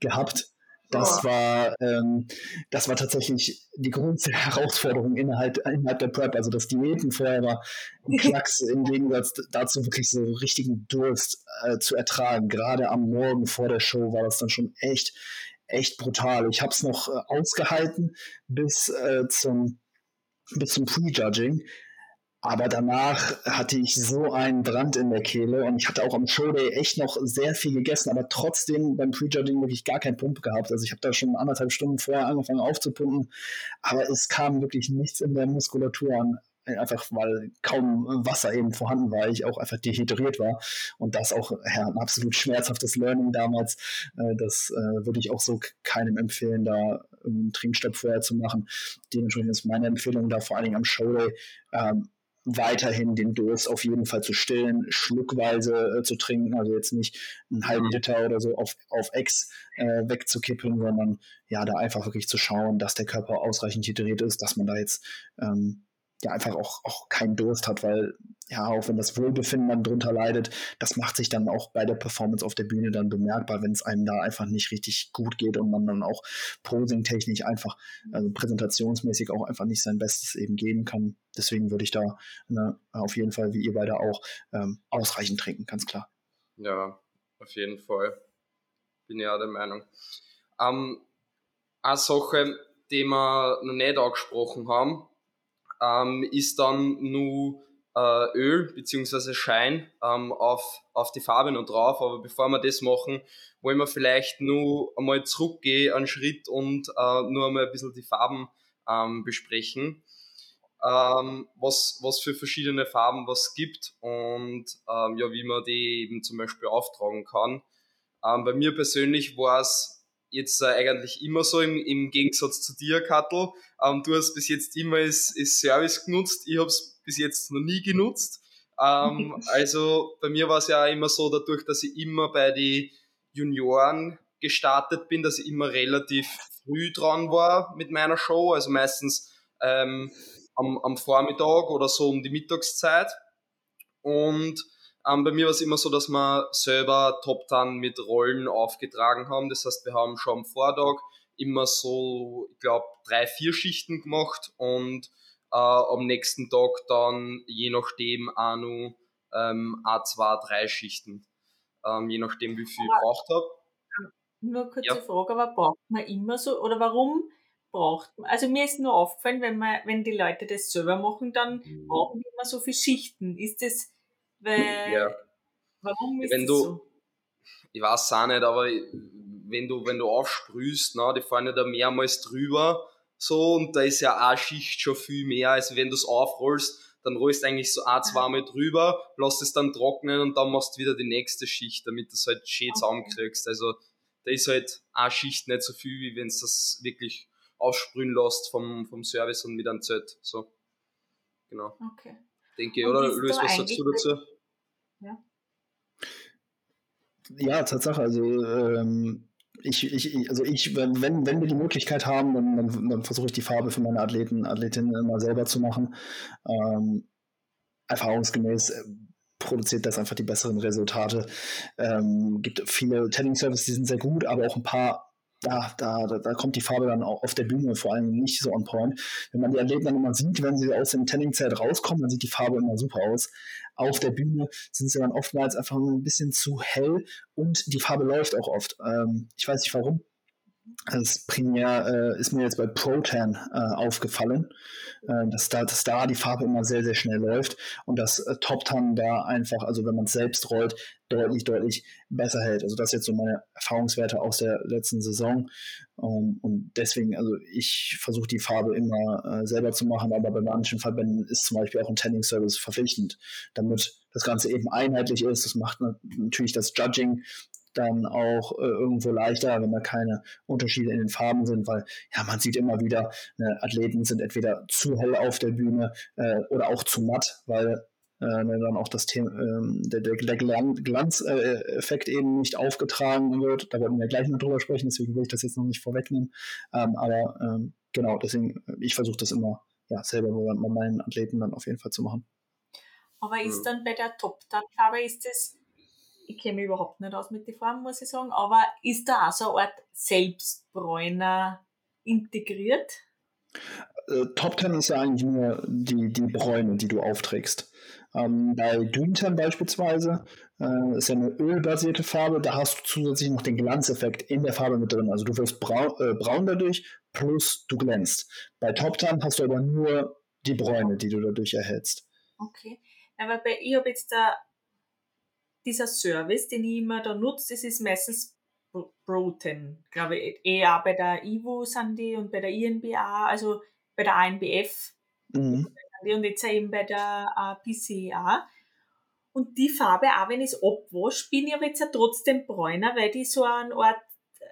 gehabt das oh. war, ähm, das war tatsächlich die größte Herausforderung innerhalb, innerhalb der Prep. Also das Diäten vorher war ein Klacks im Gegensatz dazu wirklich so richtigen Durst äh, zu ertragen. Gerade am Morgen vor der Show war das dann schon echt, echt brutal. Ich habe es noch äh, ausgehalten bis äh, zum bis zum Prejudging. Aber danach hatte ich so einen Brand in der Kehle und ich hatte auch am Showday echt noch sehr viel gegessen, aber trotzdem beim Prejudging wirklich gar keinen Pump gehabt. Also ich habe da schon anderthalb Stunden vorher angefangen aufzupumpen, aber es kam wirklich nichts in der Muskulatur an. Einfach weil kaum Wasser eben vorhanden war, ich auch einfach dehydriert war. Und das auch ja, ein absolut schmerzhaftes Learning damals. Äh, das äh, würde ich auch so keinem empfehlen, da einen Trinkstopp vorher zu machen. Dementsprechend ist meine Empfehlung da vor allen Dingen am Showday ähm, weiterhin den Durst auf jeden Fall zu stillen, schluckweise äh, zu trinken, also jetzt nicht einen halben mhm. Liter oder so auf, auf Ex äh, wegzukippen, sondern ja, da einfach wirklich zu schauen, dass der Körper ausreichend hydriert ist, dass man da jetzt ähm, ja einfach auch, auch keinen Durst hat, weil ja, auch wenn das Wohlbefinden dann drunter leidet, das macht sich dann auch bei der Performance auf der Bühne dann bemerkbar, wenn es einem da einfach nicht richtig gut geht und man dann auch posing-technisch einfach, also präsentationsmäßig auch einfach nicht sein Bestes eben geben kann. Deswegen würde ich da ne, auf jeden Fall, wie ihr beide auch, ähm, ausreichend trinken, ganz klar. Ja, auf jeden Fall. Bin ja der Meinung. Ähm, eine Sache, die wir noch nicht angesprochen haben, ähm, ist dann nur äh, Öl bzw. Schein ähm, auf, auf die Farbe noch drauf. Aber bevor wir das machen, wollen wir vielleicht nur einmal zurückgehen, einen Schritt und äh, nur einmal ein bisschen die Farben ähm, besprechen. Ähm, was, was für verschiedene Farben was gibt und ähm, ja, wie man die eben zum Beispiel auftragen kann. Ähm, bei mir persönlich war es jetzt äh, eigentlich immer so im, im Gegensatz zu dir, Kattel. Ähm, du hast bis jetzt immer das, das Service genutzt, ich habe es bis jetzt noch nie genutzt. Ähm, also bei mir war es ja immer so, dadurch, dass ich immer bei den Junioren gestartet bin, dass ich immer relativ früh dran war mit meiner Show, also meistens ähm, am, am Vormittag oder so um die Mittagszeit. Und ähm, bei mir war es immer so, dass wir selber Top Ten mit Rollen aufgetragen haben. Das heißt, wir haben schon am Vortag immer so, ich glaube, drei, vier Schichten gemacht und äh, am nächsten Tag dann je nachdem auch noch ähm, A2, drei Schichten. Ähm, je nachdem, wie viel ich gebraucht habe. Nur kurze ja. Frage, aber braucht man immer so, oder warum braucht man, also mir ist nur aufgefallen, wenn man, wenn die Leute das selber machen, dann mhm. brauchen die immer so viele Schichten. Ist das, weil, ja. warum ist wenn das du, so? Ich weiß auch nicht, aber wenn du, wenn du aufsprühst, na, die fahren ja da mehrmals drüber, so, und da ist ja eine Schicht schon viel mehr, als wenn du es aufrollst, dann rollst du eigentlich so ein, zweimal drüber, lässt es dann trocknen und dann machst du wieder die nächste Schicht, damit du es halt schön okay. zusammenkriegst. Also da ist halt eine Schicht nicht so viel, wie wenn es das wirklich aufsprühen lässt vom, vom Service und mit einem Z. So. Genau. Okay. Denke ich, oder? Luis, was sagst du dazu? Ja. Ja, Tatsache. Also, ähm, ich, ich, also ich, wenn, wenn wir die Möglichkeit haben, dann, dann, dann versuche ich die Farbe für meine Athleten, Athletinnen immer selber zu machen. Ähm, erfahrungsgemäß äh, produziert das einfach die besseren Resultate. Ähm, gibt viele Tanning Services, die sind sehr gut, aber auch ein paar da, da, da kommt die Farbe dann auch auf der Bühne vor allem nicht so on point. Wenn man die Athleten dann immer sieht, wenn sie aus dem Tanning-Zelt rauskommen, dann sieht die Farbe immer super aus. Auf der Bühne sind sie dann oftmals einfach ein bisschen zu hell und die Farbe läuft auch oft. Ähm, ich weiß nicht warum. Das primär äh, ist mir jetzt bei Protan äh, aufgefallen, äh, dass, da, dass da die Farbe immer sehr, sehr schnell läuft und das äh, Top Tan da einfach, also wenn man es selbst rollt, deutlich, deutlich besser hält. Also das ist jetzt so meine Erfahrungswerte aus der letzten Saison. Ähm, und deswegen, also ich versuche die Farbe immer äh, selber zu machen, aber bei manchen Verbänden ist zum Beispiel auch ein Tanning Service verpflichtend, damit das Ganze eben einheitlich ist. Das macht natürlich das Judging dann auch äh, irgendwo leichter, wenn da keine Unterschiede in den Farben sind, weil ja, man sieht immer wieder, äh, Athleten sind entweder zu hell auf der Bühne äh, oder auch zu matt, weil äh, dann auch das Thema, ähm, der, der, der Glanzeffekt eben nicht aufgetragen wird. Da werden wir gleich noch drüber sprechen, deswegen will ich das jetzt noch nicht vorwegnehmen. Ähm, aber ähm, genau, deswegen, ich versuche das immer ja, selber bei meinen Athleten dann auf jeden Fall zu machen. Aber ist dann bei der Top-Tab-Farbe, ist es ich kenne mich überhaupt nicht aus mit den Farben, muss ich sagen, aber ist da auch so eine Art Selbstbräuner integriert? Äh, Top Ten ist ja eigentlich nur die, die Bräune, die du aufträgst. Ähm, bei Doomtan beispielsweise äh, ist ja eine ölbasierte Farbe, da hast du zusätzlich noch den Glanzeffekt in der Farbe mit drin. Also du wirst braun, äh, braun dadurch, plus du glänzt. Bei Top Ten hast du aber nur die Bräune, die du dadurch erhältst. Okay. Aber bei, ich habe jetzt da dieser Service, den ich immer da nutze, das ist meistens Protein, glaube ich. Eher bei der IWO sind die und bei der INBA, also bei der ANBF mhm. und jetzt eben bei der uh, äh, PCA. Und die Farbe, auch wenn ich es abwasche, bin ich aber jetzt ja trotzdem bräuner, weil die so eine Art äh,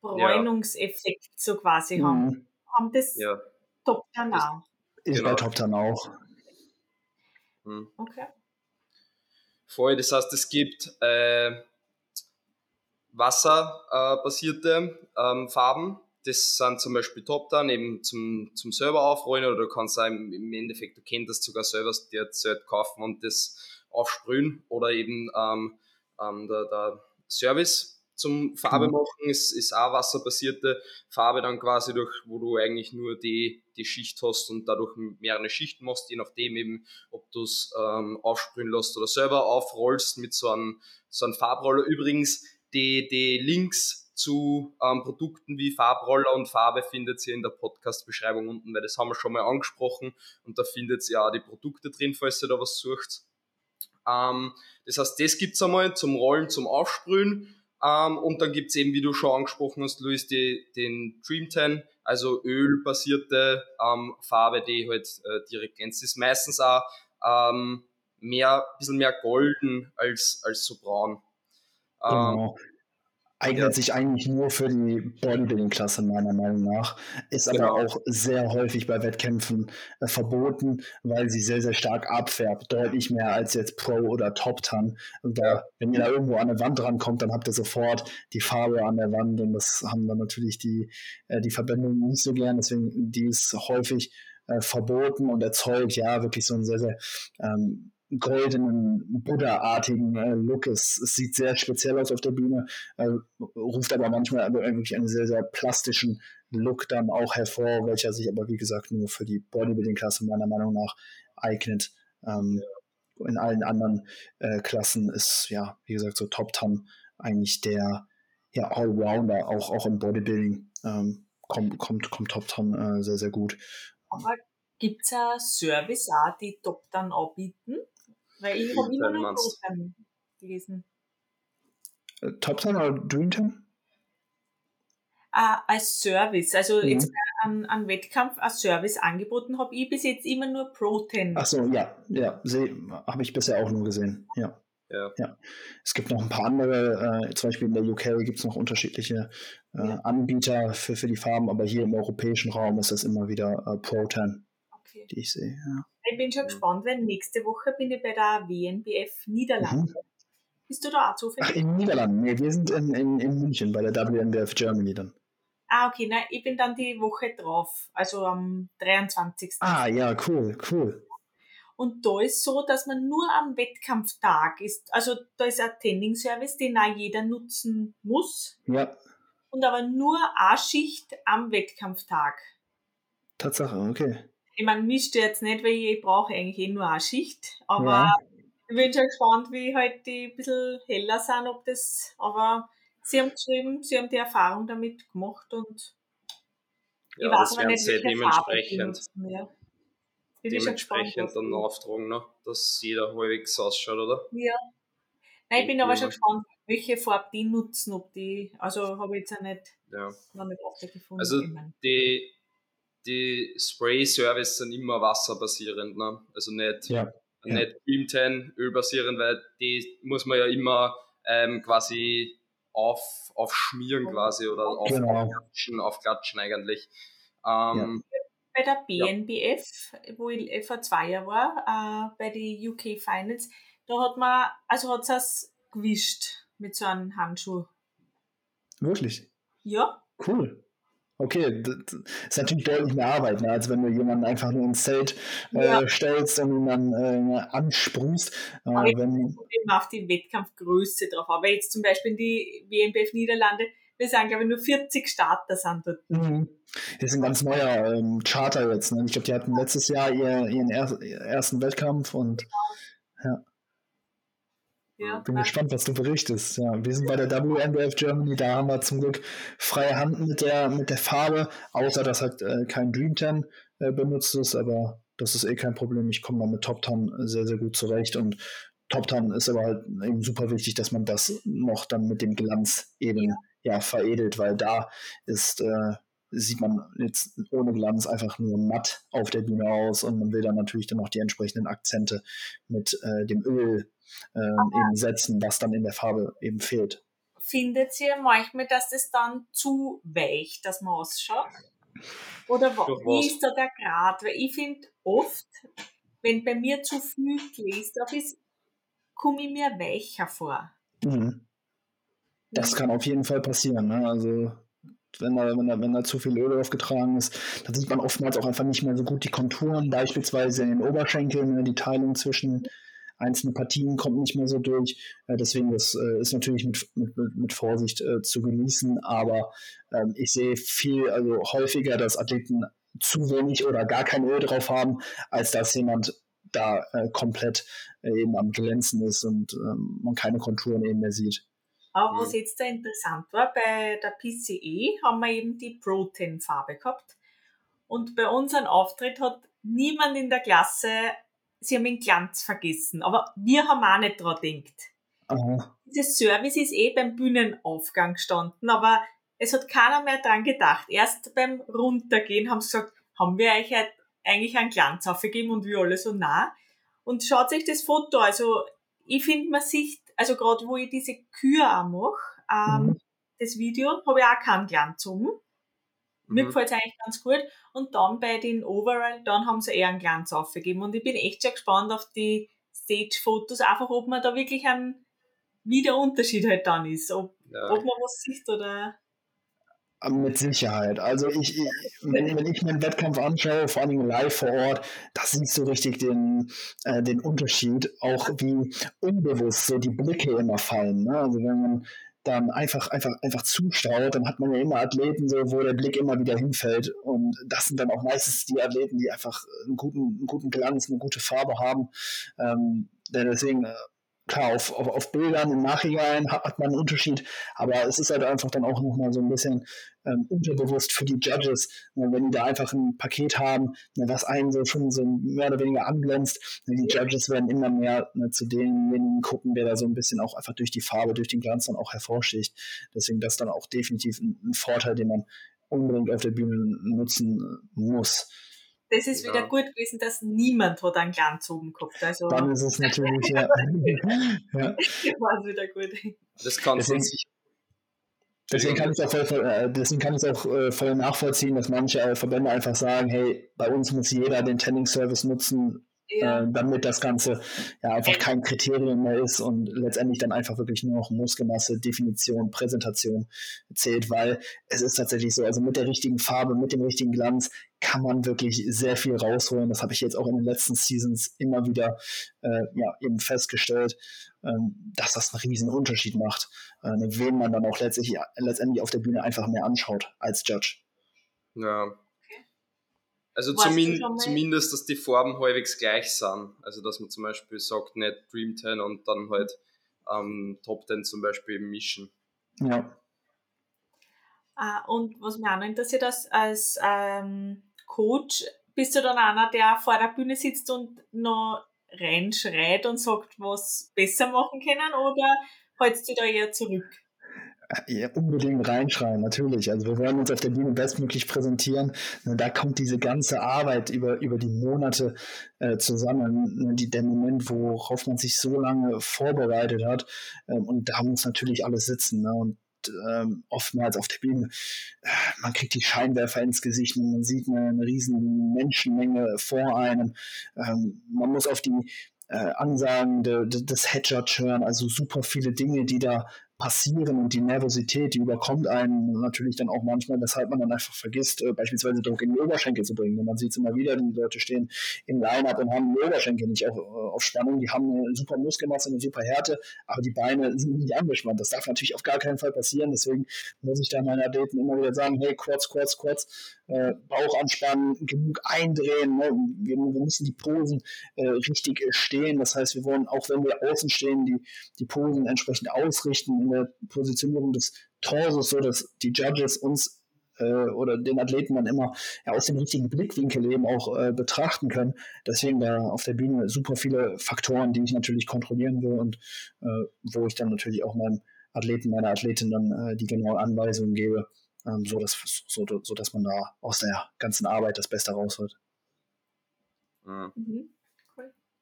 Bräunungseffekt ja. so quasi mhm. haben. Haben das ja. Top Tan auch? Ist genau. bei Top Tan auch. Mhm. Okay voll. Das heißt, es gibt äh, wasserbasierte ähm, Farben. Das sind zum Beispiel Top dann eben zum, zum selber aufrollen oder du kannst auch im, Endeffekt, du kennst das sogar selber dir Zert kaufen und das aufsprühen oder eben ähm, ähm, der, der Service zum Farbe mhm. machen ist, ist auch wasserbasierte Farbe dann quasi durch, wo du eigentlich nur die, die Schicht hast und dadurch mehrere Schichten machst, je nachdem eben, ob du es ähm, aufsprühen lässt oder selber aufrollst mit so einem, so einem Farbroller. Übrigens, die, die Links zu ähm, Produkten wie Farbroller und Farbe findet ihr in der Podcast-Beschreibung unten, weil das haben wir schon mal angesprochen und da findet ihr auch die Produkte drin, falls ihr da was sucht. Ähm, das heißt, das gibt es einmal zum Rollen, zum Aufsprühen. Ähm, und dann gibt es eben, wie du schon angesprochen hast, Luis, die, den Dream Tan, also ölbasierte ähm, Farbe, die halt äh, direkt glänzt. Ist meistens auch ähm, mehr, ein bisschen mehr golden als, als so braun. Ähm, genau eignet sich eigentlich nur für die Bodybuilding-Klasse meiner Meinung nach, ist genau. aber auch sehr häufig bei Wettkämpfen äh, verboten, weil sie sehr, sehr stark abfärbt, deutlich mehr als jetzt Pro oder Top Tan. Da, wenn ihr da irgendwo an der Wand rankommt, dann habt ihr sofort die Farbe an der Wand und das haben dann natürlich die, äh, die Verbindungen nicht so gern, deswegen die ist häufig äh, verboten und erzeugt ja wirklich so ein sehr, sehr ähm, goldenen, Buddha-artigen äh, Look. Es, es, sieht sehr speziell aus auf der Bühne, äh, ruft aber manchmal wirklich einen sehr, sehr plastischen Look dann auch hervor, welcher sich aber, wie gesagt, nur für die Bodybuilding-Klasse meiner Meinung nach eignet. Ähm, in allen anderen äh, Klassen ist, ja, wie gesagt, so Top Ten eigentlich der ja, Allrounder, auch, auch im Bodybuilding ähm, kommt, kommt, kommt Top Ten äh, sehr, sehr gut. Aber gibt es einen Service auch, die Top Ten anbieten? Weil ich habe immer nur Großteil gelesen. Äh, Top 10 oder Dream 10? Uh, als Service, also mhm. jetzt an, an Wettkampf als Service angeboten habe ich bis jetzt immer nur Pro 10. Ach so, ja, ja, habe ich bisher auch nur gesehen, ja. Ja. ja. Es gibt noch ein paar andere, äh, zum Beispiel in der UK gibt es noch unterschiedliche äh, ja. Anbieter für, für die Farben, aber hier im europäischen Raum ist das immer wieder äh, Pro 10, okay. die ich sehe. Ja. Ich bin schon gespannt, weil nächste Woche bin ich bei der WNBF Niederlande. Mhm. Bist du da auch zufällig? Ach, in Niederlanden. Nee, wir sind in, in, in München bei der WNBF Germany dann. Ah, okay. Na, ich bin dann die Woche drauf, also am 23. Ah, ja, cool, cool. Und da ist so, dass man nur am Wettkampftag ist. Also da ist ein Tending-Service, den auch jeder nutzen muss. Ja. Und aber nur eine Schicht am Wettkampftag. Tatsache, okay ich meine, mich jetzt nicht, weil ich brauche eigentlich eh nur eine Schicht, aber ja. ich bin schon gespannt, wie halt die ein bisschen heller sind, ob das, aber sie haben geschrieben, sie haben die Erfahrung damit gemacht und ja, ich weiß aber nicht, welche dementsprechend, ja. dementsprechend dann auftragen, ne? dass jeder halbwegs ausschaut, oder? Ja. Nein, ich bin aber schon gespannt, welche Farbe die nutzen, ob die, also habe ich jetzt auch nicht, ja. noch nicht gefunden. Also die, die Spray-Service sind immer wasserbasierend, ne? also nicht, ja. nicht Cream Tan ölbasierend, weil die muss man ja immer ähm, quasi auf, aufschmieren quasi oder auf, genau. aufklatschen, aufklatschen eigentlich. Ähm, ja. Bei der BNBF, ja. wo ich vor zwei Jahren war, äh, bei den UK Finals, da hat man, also hat es gewischt mit so einem Handschuh. Wirklich? Ja. Cool. Okay, das ist natürlich deutlich mehr Arbeit, ne, als wenn du jemanden einfach nur ins Zelt äh, ja. stellst und ihn dann äh, ansprühst. Äh, Aber wenn, auf die Wettkampfgröße drauf. Aber jetzt zum Beispiel in die WMBF Niederlande, wir sagen, glaube ich, nur 40 Starter sind dort. Mhm. Das ist ein ganz neuer ähm, Charter jetzt. Ne? Ich glaube, die hatten letztes Jahr ihr, ihren er ersten Wettkampf und genau. ja. Ja, Bin gespannt, was du berichtest. Ja, wir sind bei der WNBF Germany, da haben wir zum Glück freie Hand mit der, mit der Farbe, außer dass halt äh, kein Dream 10 äh, benutzt ist, aber das ist eh kein Problem. Ich komme da mit Top 10 sehr, sehr gut zurecht und Top 10 ist aber halt eben super wichtig, dass man das noch dann mit dem Glanz eben ja, veredelt, weil da ist, äh, sieht man jetzt ohne Glanz einfach nur matt auf der Bühne aus und man will dann natürlich dann noch die entsprechenden Akzente mit äh, dem Öl äh, eben setzen, was dann in der Farbe eben fehlt. Findet ihr manchmal, dass das dann zu weich, dass man ausschaut? Oder wie ist da der Grad? Weil ich finde oft, wenn bei mir zu viel drauf ist, komme ich mir weicher vor. Mhm. Das kann auf jeden Fall passieren. Ne? Also wenn da, wenn, da, wenn da zu viel Öl aufgetragen ist, dann sieht man oftmals auch einfach nicht mehr so gut die Konturen, beispielsweise in den Oberschenkeln, ne? die Teilung zwischen einzelne Partien kommt nicht mehr so durch. Äh, deswegen das äh, ist natürlich mit, mit, mit Vorsicht äh, zu genießen. Aber ähm, ich sehe viel, also häufiger, dass Athleten zu wenig oder gar kein Öl drauf haben, als dass jemand da komplett eben am Glänzen ist und ähm, man keine Konturen eben mehr sieht. Aber was jetzt da interessant war, bei der PCE haben wir eben die Protein-Farbe gehabt. Und bei unserem Auftritt hat niemand in der Klasse, sie haben den Glanz vergessen. Aber wir haben auch nicht dran gedacht. Aha. Dieses Service ist eh beim Bühnenaufgang gestanden, aber es hat keiner mehr dran gedacht. Erst beim Runtergehen haben sie gesagt, haben wir euch halt eigentlich einen Glanz aufgegeben und wir alle so nah. Und schaut sich das Foto, also ich finde, man sieht, also gerade wo ich diese Kühe auch mache, ähm, mhm. das Video, habe ich auch keinen Glanz oben. Mir mhm. gefällt es eigentlich ganz gut. Und dann bei den Overall, dann haben sie eher einen Glanz aufgegeben. Und ich bin echt sehr gespannt auf die Stage-Fotos, einfach ob man da wirklich ein, wie der Unterschied halt dann ist. Ob, ja. ob man was sieht oder. Mit Sicherheit. Also ich, wenn, wenn, ich mir einen Wettkampf anschaue, vor allem live vor Ort, da siehst du richtig den, äh, den Unterschied, auch wie unbewusst so die Blicke immer fallen. Ne? Also wenn man dann einfach, einfach, einfach zuschaut, dann hat man ja immer Athleten, so, wo der Blick immer wieder hinfällt. Und das sind dann auch meistens die Athleten, die einfach einen guten, einen guten Glanz, eine gute Farbe haben. Ähm, deswegen äh, klar, auf, auf, auf Bildern im Nachhinein hat, man einen Unterschied, aber es ist halt einfach dann auch nochmal so ein bisschen ähm, unterbewusst für die Judges, ne, wenn die da einfach ein Paket haben, ne, was einen so schon so mehr oder weniger anglänzt. Ne, die Judges werden immer mehr ne, zu denjenigen gucken, der da so ein bisschen auch einfach durch die Farbe, durch den Glanz dann auch hervorsticht. Deswegen das dann auch definitiv ein, ein Vorteil, den man unbedingt auf der Bühne nutzen äh, muss das ist ja. wieder gut gewesen, dass niemand hat einen Glanz oben gehabt. Also Dann ist es natürlich, ja. ja. War wieder gut. Das kann deswegen, deswegen kann ich auch voll, äh, deswegen kann ich auch äh, voll nachvollziehen, dass manche äh, Verbände einfach sagen, hey, bei uns muss jeder den Tending Service nutzen, ja. äh, damit das Ganze ja einfach kein Kriterium mehr ist und letztendlich dann einfach wirklich nur noch Muskelmasse, Definition, Präsentation zählt, weil es ist tatsächlich so, also mit der richtigen Farbe, mit dem richtigen Glanz kann man wirklich sehr viel rausholen. Das habe ich jetzt auch in den letzten Seasons immer wieder äh, ja, eben festgestellt, ähm, dass das einen riesen Unterschied macht, äh, wen man dann auch letztlich, letztendlich auf der Bühne einfach mehr anschaut als Judge. Ja, also zumin zumindest, dass die Farben halbwegs gleich sind. Also dass man zum Beispiel sagt, nicht Dream 10 und dann halt ähm, Top 10 zum Beispiel mischen. Ja. Ah, und was mich auch noch interessiert, als, als ähm, Coach, bist du dann einer, der vor der Bühne sitzt und noch reinschreit und sagt, was besser machen können oder hältst du da eher zurück? Ja, unbedingt reinschreien, natürlich. Also wir wollen uns auf der Bühne bestmöglich präsentieren. Da kommt diese ganze Arbeit über, über die Monate äh, zusammen. Die, der Moment, worauf man sich so lange vorbereitet hat. Ähm, und da muss natürlich alles sitzen. Ne? Und ähm, oftmals auf der Bühne, äh, man kriegt die Scheinwerfer ins Gesicht und man sieht eine, eine riesen Menschenmenge vor einem. Ähm, man muss auf die äh, Ansagen de, de, des Headjudge hören, also super viele Dinge, die da passieren und die Nervosität, die überkommt einen natürlich dann auch manchmal, weshalb man dann einfach vergisst, äh, beispielsweise Druck in die Oberschenkel zu bringen. Und man sieht es immer wieder, die Leute stehen im Line-Up und haben die Oberschenkel nicht auf, äh, auf Spannung, die haben eine super Muskelmasse, eine super Härte, aber die Beine sind nicht angespannt. Das darf natürlich auf gar keinen Fall passieren, deswegen muss ich da meinen Athleten immer wieder sagen, hey, kurz, kurz, kurz, äh, Bauch anspannen, genug eindrehen, ne? wir, wir, müssen die Posen äh, richtig äh, stehen, das heißt, wir wollen, auch wenn wir außen stehen, die, die Posen entsprechend ausrichten, in der Positionierung des Torsos, so dass die Judges uns äh, oder den Athleten dann immer ja, aus dem richtigen Blickwinkel eben auch äh, betrachten können. Deswegen da auf der Bühne super viele Faktoren, die ich natürlich kontrollieren will und äh, wo ich dann natürlich auch meinem Athleten, meiner Athletin dann äh, die genauen Anweisungen gebe, ähm, so, dass, so, so dass man da aus der ganzen Arbeit das Beste rausholt. Mhm. mhm.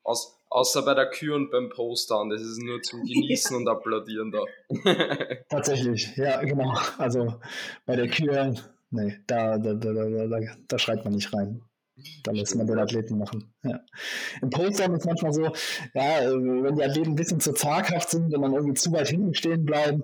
Aus, außer bei der Kür und beim Poster und das ist nur zum Genießen und Applaudieren da. Tatsächlich, ja, genau. Also bei der Kür, nee, da, da, da, da, da, da schreit man nicht rein. Da lässt man den Athleten machen. Ja. Im Poster ist es manchmal so, ja, wenn die Athleten ein bisschen zu zaghaft sind und dann irgendwie zu weit hinten stehen bleiben,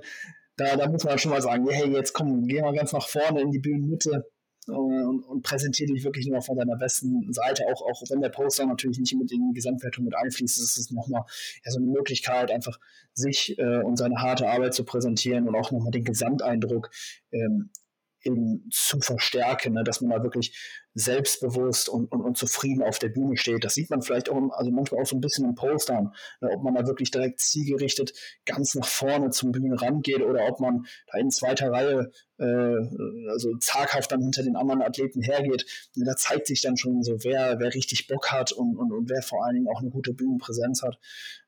da, da muss man schon mal sagen, hey, jetzt komm, geh mal ganz nach vorne in die Bühnenmitte und, und präsentiere dich wirklich nur von deiner besten Seite, auch, auch wenn der Poster natürlich nicht mit in die Gesamtwertung mit einfließt, ist es nochmal ja, so eine Möglichkeit, einfach sich äh, und seine harte Arbeit zu präsentieren und auch nochmal den Gesamteindruck ähm, eben zu verstärken, ne? dass man da wirklich selbstbewusst und, und, und, zufrieden auf der Bühne steht. Das sieht man vielleicht auch, also manchmal auch so ein bisschen im Postern, ne? ob man da wirklich direkt zielgerichtet ganz nach vorne zum Bühnenrand geht oder ob man da in zweiter Reihe äh, also zaghaft dann hinter den anderen Athleten hergeht. Ne? Da zeigt sich dann schon so, wer, wer richtig Bock hat und, und, und wer vor allen Dingen auch eine gute Bühnenpräsenz hat.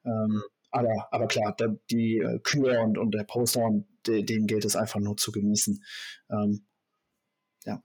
Ähm, aber, aber klar, die äh, Kühe und, und der Poster, und den gilt es einfach nur zu genießen. Ähm, ja.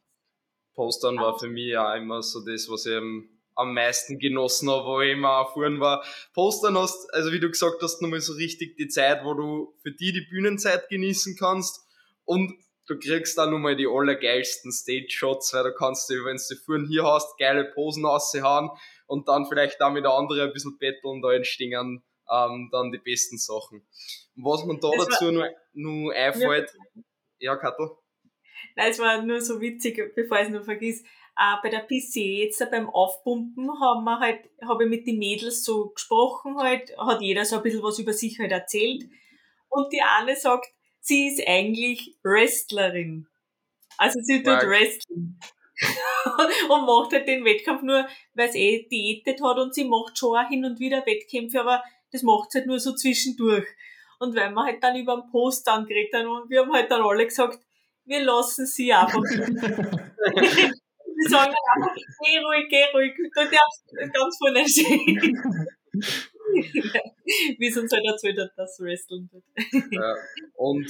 Postern war für mich ja immer so das, was ich am meisten genossen habe, wo ich immer erfahren war. Postern hast, also wie du gesagt hast, nochmal so richtig die Zeit, wo du für die die Bühnenzeit genießen kannst und du kriegst dann nochmal die allergeilsten Stage-Shots, weil da kannst du, wenn du vorhin hier hast, geile Posen raushauen und dann vielleicht auch mit der anderen ein bisschen betteln, da entstehen ähm, dann die besten Sachen. Und was man da das dazu nur, nur einfällt, ja, ja Kattel? Nein, es war nur so witzig, bevor ich es noch vergiss. Äh, bei der PC jetzt beim Aufpumpen haben wir halt, habe ich mit den Mädels so gesprochen halt, hat jeder so ein bisschen was über sich halt erzählt. Und die eine sagt, sie ist eigentlich Wrestlerin. Also sie tut ja. Wrestling. und macht halt den Wettkampf nur, weil sie eh diätet hat und sie macht schon hin und wieder Wettkämpfe, aber das macht halt nur so zwischendurch. Und wenn wir halt dann über den Post dann geredet haben und wir haben halt dann alle gesagt, wir lassen sie einfach. wir sagen dann einfach, geh ruhig, geh ruhig, du darfst ganz vorne stehen. Wie es uns halt erzählt hat, dass Wrestling wird. ja, und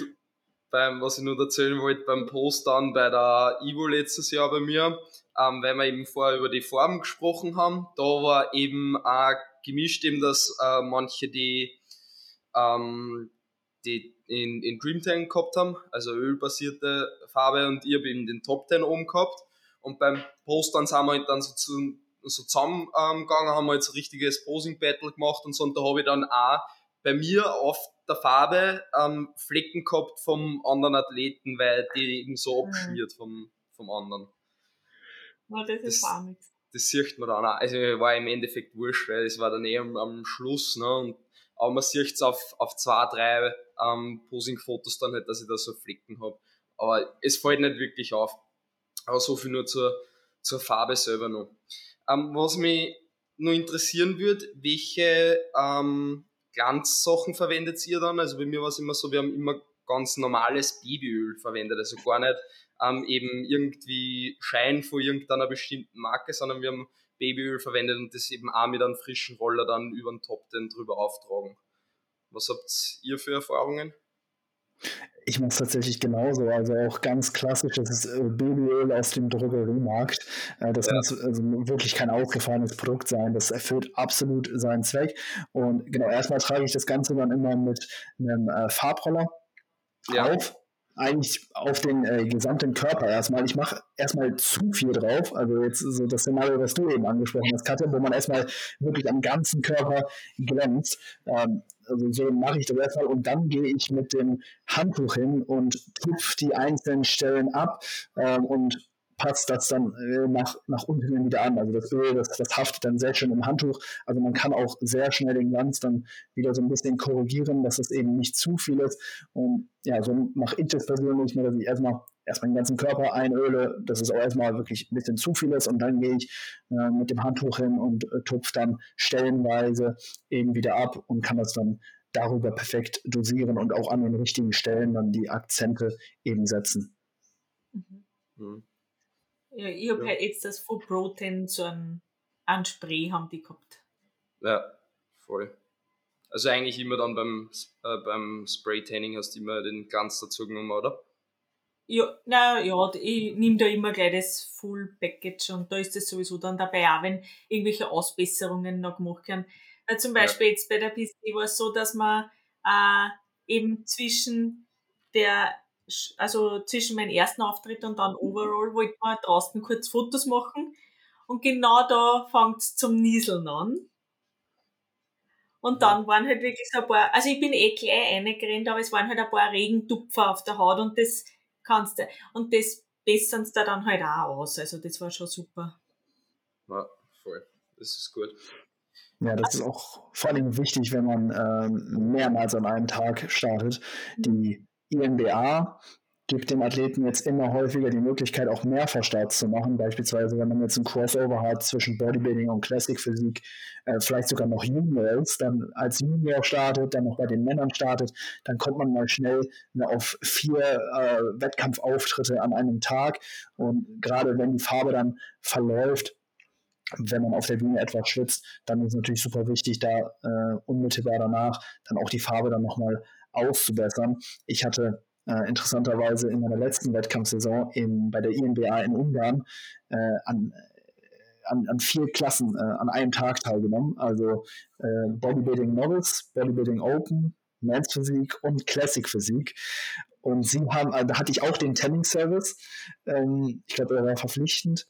beim, was ich nur erzählen wollte, beim Post dann bei der Ivo letztes Jahr bei mir, ähm, weil wir eben vorher über die Farben gesprochen haben, da war eben auch gemischt, eben, dass äh, manche die, ähm, die in, in Dream Tank gehabt haben, also ölbasierte Farbe und ich habe eben den Top 10 oben gehabt. Und beim Postern sind wir halt dann so, zu, so zusammengegangen, ähm, haben wir jetzt halt ein richtiges Posing-Battle gemacht und so. Und da habe ich dann auch bei mir auf der Farbe ähm, Flecken gehabt vom anderen Athleten, weil die eben so mhm. abschmiert vom, vom anderen. Ja, das ist das, auch nichts das sieht man dann auch. Also war im Endeffekt wurscht, weil es war dann eh am, am Schluss. Ne? Und, aber man sieht es auf, auf zwei, drei ähm, Posing-Fotos dann halt, dass ich da so Flecken habe. Aber es fällt nicht wirklich auf. Aber so viel nur zur, zur Farbe selber noch. Ähm, was mich nur interessieren würde, welche ähm, Glanzsachen verwendet ihr dann? Also bei mir war es immer so, wir haben immer ganz normales Babyöl verwendet, also gar nicht ähm, eben irgendwie Schein von irgendeiner bestimmten Marke, sondern wir haben Babyöl verwendet und das eben auch mit einem frischen Roller dann über den Top den drüber auftragen. Was habt ihr für Erfahrungen? Ich mache es tatsächlich genauso, also auch ganz klassisches äh, Babyöl aus dem Drogeriemarkt. Äh, das ja. muss also wirklich kein ausgefallenes Produkt sein. Das erfüllt absolut seinen Zweck. Und genau, erstmal trage ich das Ganze dann immer mit einem äh, Farbroller ja. auf eigentlich auf den äh, gesamten Körper erstmal. Ich mache erstmal zu viel drauf. Also jetzt so das Szenario, das du eben angesprochen hast, Katja, wo man erstmal wirklich am ganzen Körper glänzt. Ähm, also so mache ich das erstmal und dann gehe ich mit dem Handtuch hin und tupfe die einzelnen Stellen ab ähm, und passt das dann äh, nach, nach unten wieder an. Also das Öl, das, das haftet dann sehr schön im Handtuch. Also man kann auch sehr schnell den Glanz dann wieder so ein bisschen korrigieren, dass es eben nicht zu viel ist. Und ja, so mache ich das persönlich, dass ich erstmal erstmal den ganzen Körper einöle, dass es auch erstmal wirklich ein bisschen zu viel ist und dann gehe ich äh, mit dem Handtuch hin und äh, tupfe dann stellenweise eben wieder ab und kann das dann darüber perfekt dosieren und auch an den richtigen Stellen dann die Akzente eben setzen. Mhm. Mhm. Ja, ich habe ja. halt jetzt das Full Protein so ein, ein Spray haben die gehabt. Ja, voll. Also eigentlich immer dann beim, äh, beim Spray-Tanning hast du immer den Glanz dazu genommen, oder? Ja, na ja, ich nehme da immer gleich das Full Package und da ist das sowieso dann dabei, auch wenn irgendwelche Ausbesserungen noch gemacht werden. Weil zum Beispiel ja. jetzt bei der PC war es so, dass man äh, eben zwischen der also zwischen meinem ersten Auftritt und dann Overall wollte man draußen kurz Fotos machen. Und genau da fängt es zum Nieseln an. Und dann waren halt wirklich so ein paar, also ich bin eh gleich reingerannt, aber es waren halt ein paar Regentupfer auf der Haut und das kannst du. Und das bessern es da dann halt auch aus. Also das war schon super. Ja, voll. Das ist gut. Ja, das ist auch vor allem wichtig, wenn man ähm, mehrmals an einem Tag startet. Die INBA gibt dem Athleten jetzt immer häufiger die Möglichkeit, auch Mehrfachstarts zu machen. Beispielsweise, wenn man jetzt ein Crossover hat zwischen Bodybuilding und Classic Physik, äh, vielleicht sogar noch Junior ist, dann als Junior startet, dann noch bei den Männern startet, dann kommt man mal schnell ne, auf vier äh, Wettkampfauftritte an einem Tag. Und gerade wenn die Farbe dann verläuft, wenn man auf der Bühne etwas schwitzt, dann ist es natürlich super wichtig, da äh, unmittelbar danach dann auch die Farbe dann nochmal auszubessern. Ich hatte äh, interessanterweise in meiner letzten Wettkampfsaison in, bei der INBA in Ungarn äh, an, an, an vier Klassen äh, an einem Tag teilgenommen. Also äh, Bodybuilding Novice, Bodybuilding Open, Men's Physik und Classic Physik. Und sie haben, äh, da hatte ich auch den Tanning Service. Ähm, ich glaube, der war verpflichtend.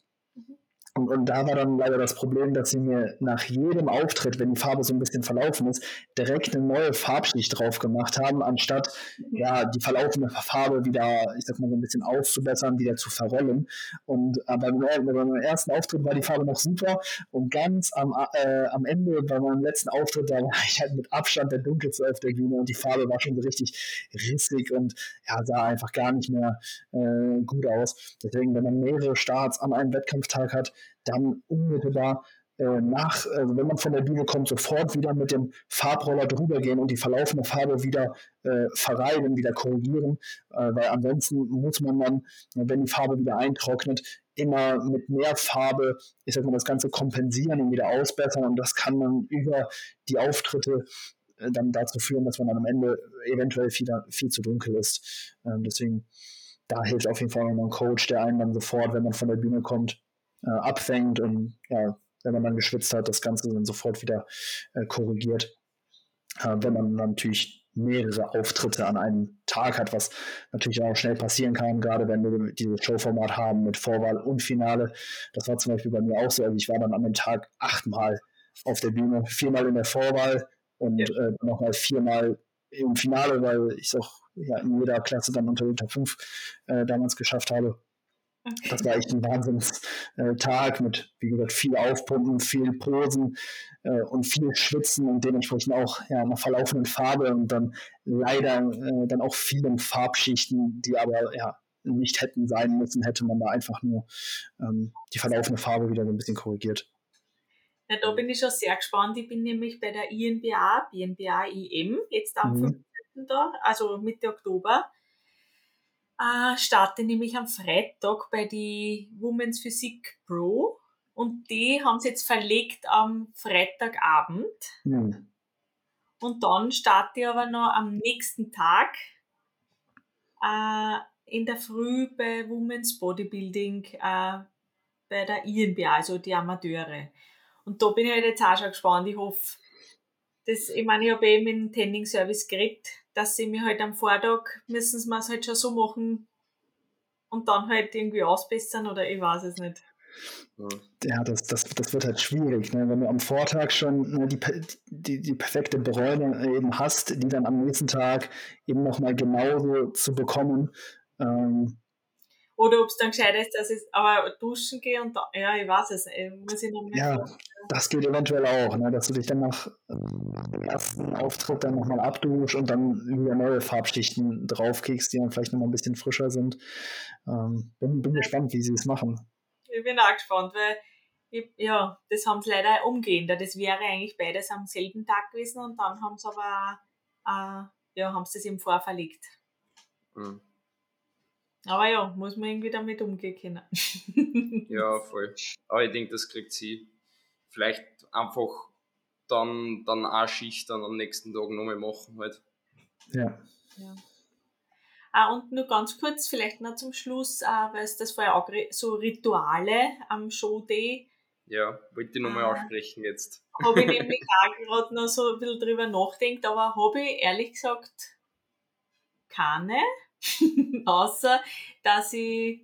Und, und, da war dann leider das Problem, dass sie mir nach jedem Auftritt, wenn die Farbe so ein bisschen verlaufen ist, direkt eine neue Farbschicht drauf gemacht haben, anstatt ja die verlaufende Farbe wieder, ich sag mal, so ein bisschen auszubessern, wieder zu verrollen. Und äh, beim, beim ersten Auftritt war die Farbe noch super und ganz am, äh, am Ende, bei meinem letzten Auftritt, da war ich halt mit Abstand der dunkelste auf der Bühne und die Farbe war schon so richtig rissig und ja, sah einfach gar nicht mehr äh, gut aus. Deswegen, wenn man mehrere Starts an einem Wettkampftag hat, dann unmittelbar äh, nach, also wenn man von der Bühne kommt, sofort wieder mit dem Farbroller drüber gehen und die verlaufende Farbe wieder äh, verreiben, wieder korrigieren, äh, weil ansonsten muss man dann, wenn die Farbe wieder eintrocknet, immer mit mehr Farbe, ich sag mal, das Ganze kompensieren und wieder ausbessern und das kann dann über die Auftritte äh, dann dazu führen, dass man dann am Ende eventuell viel, viel zu dunkel ist. Ähm, deswegen, da hilft auf jeden Fall nochmal ein Coach, der einen dann sofort, wenn man von der Bühne kommt, äh, abfängt und ja, wenn man dann geschwitzt hat, das Ganze dann sofort wieder äh, korrigiert. Äh, wenn man natürlich mehrere Auftritte an einem Tag hat, was natürlich auch schnell passieren kann, gerade wenn wir dieses Showformat haben mit Vorwahl und Finale. Das war zum Beispiel bei mir auch so. Also ich war dann an dem Tag achtmal auf der Bühne, viermal in der Vorwahl und ja. äh, nochmal viermal im Finale, weil ich es auch ja, in jeder Klasse dann unter den Top 5 äh, damals geschafft habe. Okay. Das war echt ein Wahnsinnstag mit, wie gesagt, viel Aufpumpen, viel Posen äh, und viel Schwitzen und dementsprechend auch ja, einer verlaufenden Farbe und dann leider äh, dann auch vielen Farbschichten, die aber ja nicht hätten sein müssen, hätte man da einfach nur ähm, die verlaufende Farbe wieder so ein bisschen korrigiert. Ja, da bin ich schon sehr gespannt. Ich bin nämlich bei der INBA, BNBA IM, jetzt am mhm. 15. da, also Mitte Oktober äh, starte nämlich am Freitag bei die Women's Physik Pro und die haben sie jetzt verlegt am Freitagabend. Mhm. Und dann starte ich aber noch am nächsten Tag äh, in der Früh bei Women's Bodybuilding äh, bei der INBA, also die Amateure. Und da bin ich halt jetzt auch schon gespannt. Ich hoffe, das, ich meine, ich habe eben im Tending Service geredet, dass sie mir halt am Vortag müssen sie es halt schon so machen und dann halt irgendwie ausbessern oder ich weiß es nicht. Ja, das, das, das wird halt schwierig, ne? wenn du am Vortag schon ne, die, die, die perfekte Bräune eben hast, die dann am nächsten Tag eben nochmal genauso zu bekommen. Ähm, oder ob es dann gescheit ist, dass ich aber duschen gehe und da, ja, ich weiß es, äh, muss ich noch mehr. Ja, machen. das geht eventuell auch, ne, dass du dich dann nach dem ersten Auftritt dann nochmal abduschst und dann wieder neue Farbschichten draufkriegst, die dann vielleicht nochmal ein bisschen frischer sind. Ähm, bin, bin gespannt, wie sie es machen. Ich bin auch gespannt, weil ich, ja, das haben sie leider umgehend. Das wäre eigentlich beides am selben Tag gewesen und dann haben sie aber äh, ja, haben sie es im Vorverlegt. Mhm. Aber ja, muss man irgendwie damit umgehen können. ja, voll. Aber ich denke, das kriegt sie vielleicht einfach dann, dann eine Schicht dann am nächsten Tag nochmal machen halt. Ja. ja. Ah, und nur ganz kurz, vielleicht noch zum Schluss, äh, weil es das vorher auch so Rituale am Show Day. Ja, wollte ich nochmal äh, aussprechen jetzt. Habe ich nämlich auch gerade noch so ein bisschen drüber nachdenkt, aber habe ich ehrlich gesagt keine. Außer, dass ich,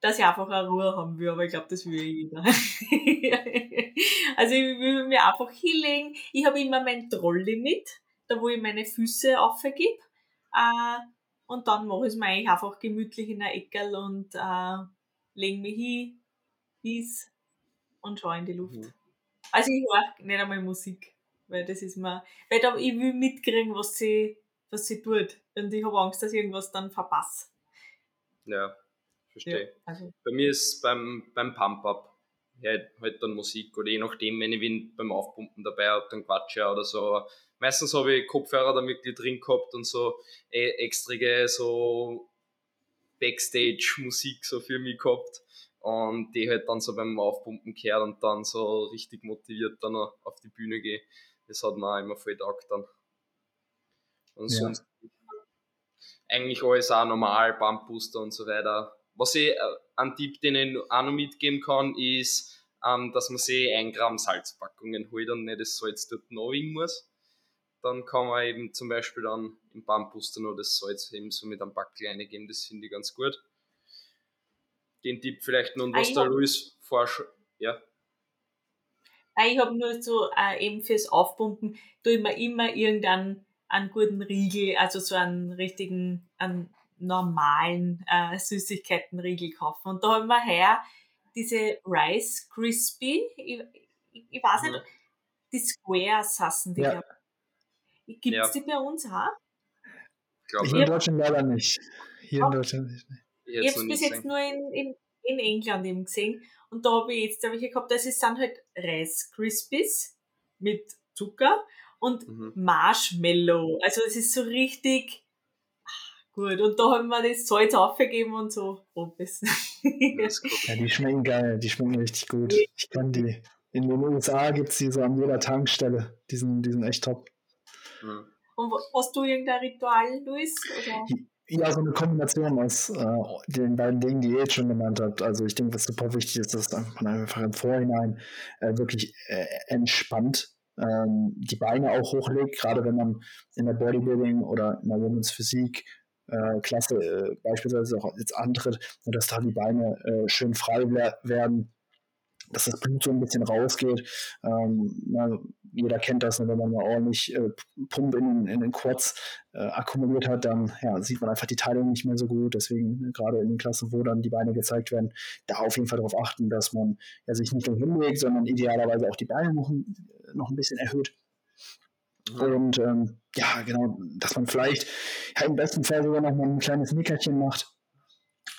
dass ich einfach eine Ruhe haben will, aber ich glaube, das will jeder. also ich will mir einfach hinlegen. Ich habe immer mein Trolley mit, da wo ich meine Füße aufgebe. Äh, Und dann mache ich es mir eigentlich einfach gemütlich in der Ecke und äh, lege mich hin, bis und schaue in die Luft. Mhm. Also ich höre nicht einmal Musik, weil das ist mir, weil da, ich will mitkriegen, was sie, was sie tut. Und ich habe Angst, dass ich irgendwas dann verpasse. Ja, verstehe. Ja, also. Bei mir ist beim, beim Pump-Up halt, halt dann Musik oder je nachdem, wenn ich beim Aufpumpen dabei habe, dann quatsche oder so. Meistens habe ich Kopfhörer da wirklich drin gehabt und so äh, extra so Backstage-Musik so für mich gehabt und die halt dann so beim Aufpumpen kehrt und dann so richtig motiviert dann auf die Bühne gehe. Das hat mir auch immer voll taugt dann. Und ja. sonst eigentlich alles auch normal, Bumpbooster und so weiter. Was ich, äh, einen Tipp, den ich auch noch mitgeben kann, ist, ähm, dass man sich 1 Gramm Salzpackungen holt und nicht das Salz dort nachwiegen muss. Dann kann man eben zum Beispiel dann im Bumpbooster noch das Salz eben so mit einem Backel reingeben, das finde ich ganz gut den Tipp vielleicht noch und was der Luis forscht. Ja. Ich habe nur so äh, eben fürs Aufpumpen, tue ich mir immer irgendeinen einen guten Riegel, also so einen richtigen, einen normalen äh, Süßigkeitenriegel kaufen. Und da haben wir her diese Rice Crispy, ich, ich, ich weiß nicht, ja. die Squares hassen die. Ja. Gibt es ja. die bei uns auch? Hier in Deutschland leider nicht. Hier in Deutschland nicht. Ich, ich habe es bis jetzt nur in, in, in England eben gesehen. Und da habe ich jetzt welche gehabt, das sind halt Rice Krispies mit Zucker und mhm. Marshmallow. Also es ist so richtig gut. Und da haben wir das Salz aufgegeben und so rumbissen. ja, die schmecken geil, die schmecken richtig gut. Ich kann die. In den USA gibt es die so an jeder Tankstelle. Die sind, die sind echt top. Mhm. Und hast du irgendein Ritual, Luis? Oder? Ja, so eine Kombination aus äh, den beiden Dingen, die ihr jetzt schon genannt habt. Also ich denke, was super wichtig ist, dass man einfach im Vorhinein äh, wirklich äh, entspannt ähm, die Beine auch hochlegt, gerade wenn man in der Bodybuilding oder in der Women's Physik äh, Klasse äh, beispielsweise auch jetzt antritt und dass da die Beine äh, schön frei werden dass das Blut so ein bisschen rausgeht. Ähm, na, jeder kennt das, ne, wenn man mal ordentlich äh, Pump in, in den Quads äh, akkumuliert hat, dann ja, sieht man einfach die Teilung nicht mehr so gut. Deswegen, ne, gerade in den Klassen, wo dann die Beine gezeigt werden, da auf jeden Fall darauf achten, dass man ja, sich nicht nur hinlegt, sondern idealerweise auch die Beine noch, noch ein bisschen erhöht. Und ähm, ja, genau, dass man vielleicht ja, im besten Fall sogar noch mal ein kleines Nickerchen macht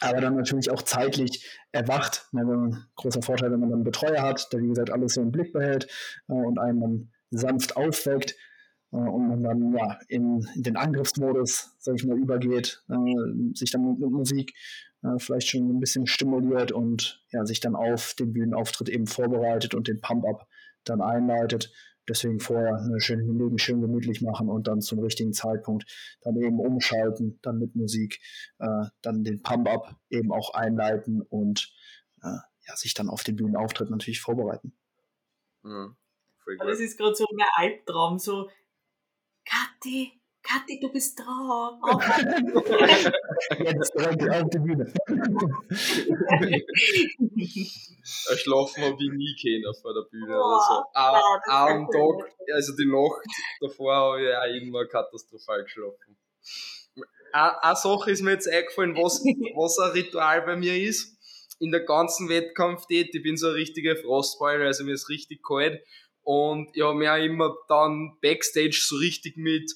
aber dann natürlich auch zeitlich erwacht. Ne, großer Vorteil, wenn man dann einen Betreuer hat, der wie gesagt alles so im Blick behält äh, und einen dann sanft aufweckt äh, und man dann ja in, in den Angriffsmodus, sag ich mal, übergeht, äh, sich dann mit Musik äh, vielleicht schon ein bisschen stimuliert und ja, sich dann auf den Bühnenauftritt eben vorbereitet und den Pump-Up dann einleitet. Deswegen vorher eine schön hinlegen, schön gemütlich machen und dann zum richtigen Zeitpunkt dann eben umschalten, dann mit Musik, äh, dann den Pump-Up eben auch einleiten und äh, ja, sich dann auf den Bühnenauftritt natürlich vorbereiten. Mhm. Das ist gerade so ein Albtraum, so Kathi, Kathi, du bist dran. Jetzt direkt auf die Bühne. Schlafen habe ich nie kennen vor der Bühne oh, oder so. Ah, am Tag, also die Nacht davor habe ich auch immer katastrophal geschlafen. Eine Sache ist mir jetzt eingefallen, was, was ein Ritual bei mir ist. In der ganzen Wettkampf ich bin so eine richtige Frostbeule, also mir ist richtig kalt. Und ich habe mir auch immer dann Backstage so richtig mit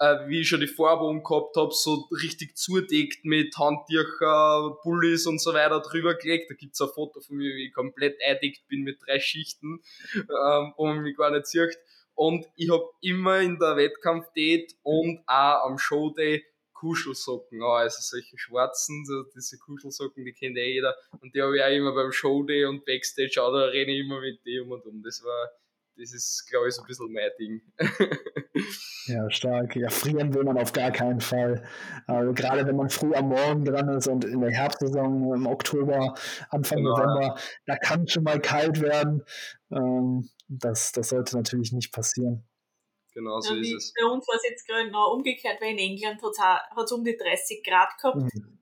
äh, wie ich schon die Farbe gehabt habe, so richtig zudeckt mit Handtücher, Pullis und so weiter drüber gelegt. Da gibt's ein Foto von mir, wie ich komplett eindeckt bin mit drei Schichten, ähm, wo man mich gar nicht sieht. Und ich habe immer in der Wettkampf-Date und auch am Showday Kuschelsocken also solche schwarzen, diese Kuschelsocken, die kennt eh jeder. Und die habe ich auch immer beim Showday und Backstage auch, da renne ich immer mit dem und um. Das war das ist, glaube ich, so ein bisschen mein Ding. ja, stark. Ja, frieren will man auf gar keinen Fall. Also, gerade wenn man früh am Morgen dran ist und in der Herbstsaison im Oktober, Anfang genau. November, da kann es schon mal kalt werden. Ähm, das, das sollte natürlich nicht passieren. Genau so ja, ist es. Bei uns war es jetzt gerade noch umgekehrt, weil in England hat es um die 30 Grad gehabt. Mhm.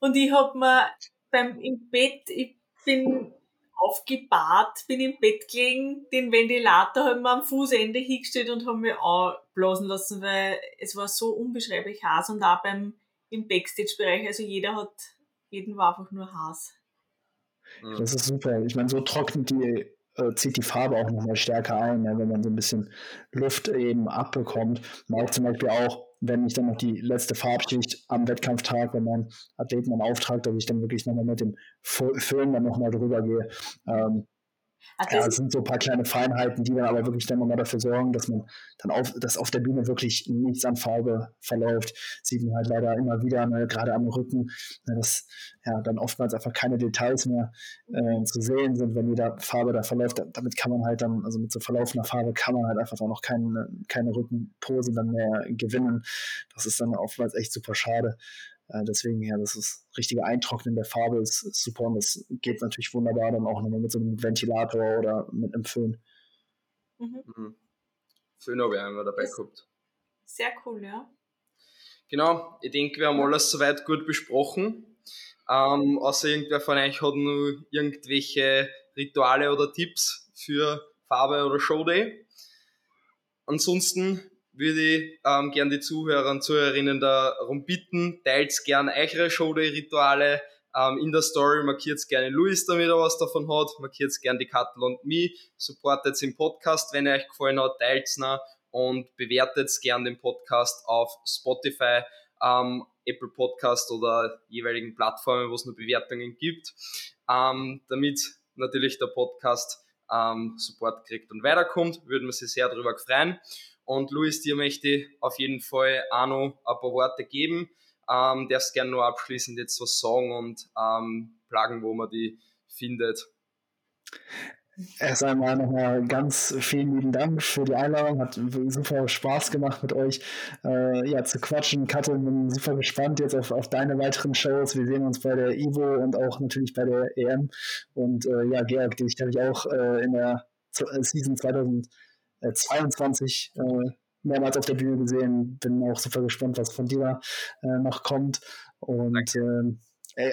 Und ich habe mir beim im Bett, ich bin aufgebahrt, bin im Bett gelegen, den Ventilator haben wir am Fußende hingestellt und haben mich auch blasen lassen, weil es war so unbeschreiblich heiß und auch beim im Backstage-Bereich. Also jeder hat, jeden war einfach nur Haas. Das ist super. Ich meine, so trocknet die, äh, zieht die Farbe auch nochmal stärker ein, ja, wenn man so ein bisschen Luft eben abbekommt. Man auch zum Beispiel auch, wenn ich dann noch die letzte Farbschicht am Wettkampftag, wenn mein Athleten einen Auftrag, dass ich dann wirklich nochmal mit dem Föhn dann nochmal drüber gehe. Ähm, also ja, es sind so ein paar kleine Feinheiten, die dann aber wirklich dann nochmal dafür sorgen, dass man dann auf, dass auf der Bühne wirklich nichts an Farbe verläuft. Sieht man halt leider immer wieder, ne, gerade am Rücken, ne, dass ja dann oftmals einfach keine Details mehr äh, zu sehen sind, wenn jeder Farbe da verläuft. Damit kann man halt dann, also mit so verlaufender Farbe kann man halt einfach auch noch keine, keine Rückenpose dann mehr gewinnen. Das ist dann oftmals echt super schade. Äh, deswegen, ja, das ist richtige Eintrocknen der Farbe ist, ist, super und das geht natürlich wunderbar dann auch nochmal mit so einem Ventilator oder mit einem Föhn. Mhm. Mhm. Föhn habe ich einmal dabei gehabt. Sehr cool, ja. Genau, ich denke, wir haben alles soweit gut besprochen. Ähm, außer irgendwer von euch hat nur irgendwelche Rituale oder Tipps für Farbe oder Showday. Ansonsten würde ich ähm, gern die Zuhörer und Zuhörerinnen darum bitten, teilt gerne eure Showday-Rituale ähm, in der Story, markiert gerne Luis, damit er was davon hat, markiert gerne die Kattel und mich, supportet im Podcast, wenn er euch gefallen hat, teilt es und bewertet gerne den Podcast auf Spotify, ähm, Apple Podcast oder jeweiligen Plattformen, wo es nur Bewertungen gibt, ähm, damit natürlich der Podcast ähm, Support kriegt und weiterkommt, würden wir sich sehr darüber freuen. Und Luis, dir möchte ich auf jeden Fall auch noch ein paar Worte geben. Ähm, darfst gerne nur abschließend jetzt was sagen und ähm, plagen, wo man die findet. Erst einmal nochmal ganz vielen lieben Dank für die Einladung. Hat super Spaß gemacht mit euch äh, ja, zu quatschen. Katrin, bin super gespannt jetzt auf, auf deine weiteren Shows. Wir sehen uns bei der Ivo und auch natürlich bei der EM. Und äh, ja, Georg, dich habe ich auch äh, in der äh, Season 2000 22 äh, äh, mehrmals auf der Bühne gesehen. Bin auch super gespannt, was von dir äh, noch kommt. Und äh, ey,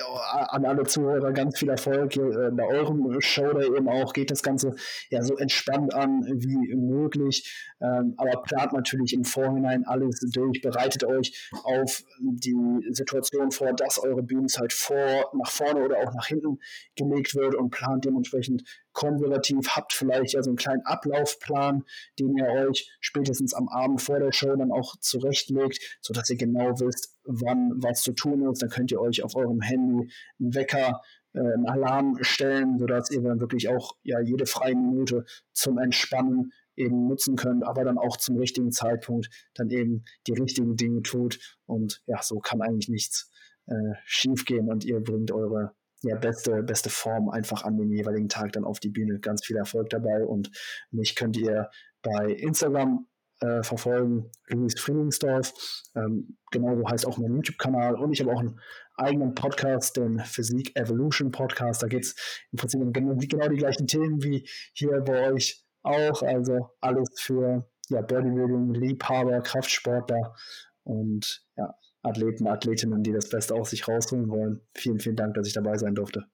an alle Zuhörer ganz viel Erfolg äh, bei eurem Show da eben auch. Geht das Ganze ja so entspannt an wie möglich, ähm, aber plant natürlich im Vorhinein alles durch, bereitet euch auf die Situation vor, dass eure Bühnenzeit vor, nach vorne oder auch nach hinten gelegt wird und plant dementsprechend konservativ, habt vielleicht ja so einen kleinen Ablaufplan, den ihr euch spätestens am Abend vor der Show dann auch zurechtlegt, sodass ihr genau wisst, wann was zu tun ist. Dann könnt ihr euch auf eurem Handy einen Wecker, äh, einen Alarm stellen, sodass ihr dann wirklich auch ja jede freie Minute zum Entspannen eben nutzen könnt, aber dann auch zum richtigen Zeitpunkt dann eben die richtigen Dinge tut. Und ja, so kann eigentlich nichts äh, schief gehen und ihr bringt eure ja, beste, beste Form einfach an dem jeweiligen Tag dann auf die Bühne. Ganz viel Erfolg dabei und mich könnt ihr bei Instagram äh, verfolgen, Luis Friedlingsdorf. Ähm, genauso heißt auch mein YouTube-Kanal und ich habe auch einen eigenen Podcast, den Physik Evolution Podcast. Da geht es im Prinzip um genau, genau die gleichen Themen wie hier bei euch auch. Also alles für ja, Bodybuilding, Liebhaber, Kraftsportler und ja, Athleten, Athletinnen, die das Beste aus sich rausholen wollen. Vielen, vielen Dank, dass ich dabei sein durfte.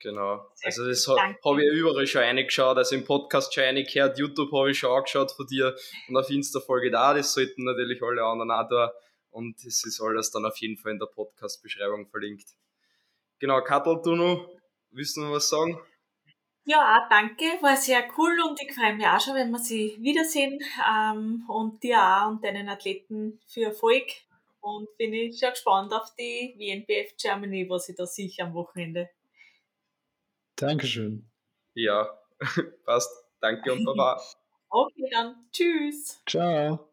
Genau. Also das habe ich überall schon reingeschaut, also im Podcast schon reingehört, YouTube habe ich schon angeschaut von dir und auf Insta-Folge da, das sollten natürlich alle anderen auch da und es ist alles dann auf jeden Fall in der Podcast-Beschreibung verlinkt. Genau, Kattel, du noch, willst du noch was sagen? Ja, danke, war sehr cool und ich freue mich auch schon, wenn wir sie wiedersehen ähm, und dir auch und deinen Athleten für Erfolg und bin ich schon gespannt auf die WNBF Germany, was ich da sicher am Wochenende. Dankeschön. Ja, passt. Danke und Baba. Okay, dann. Tschüss. Ciao.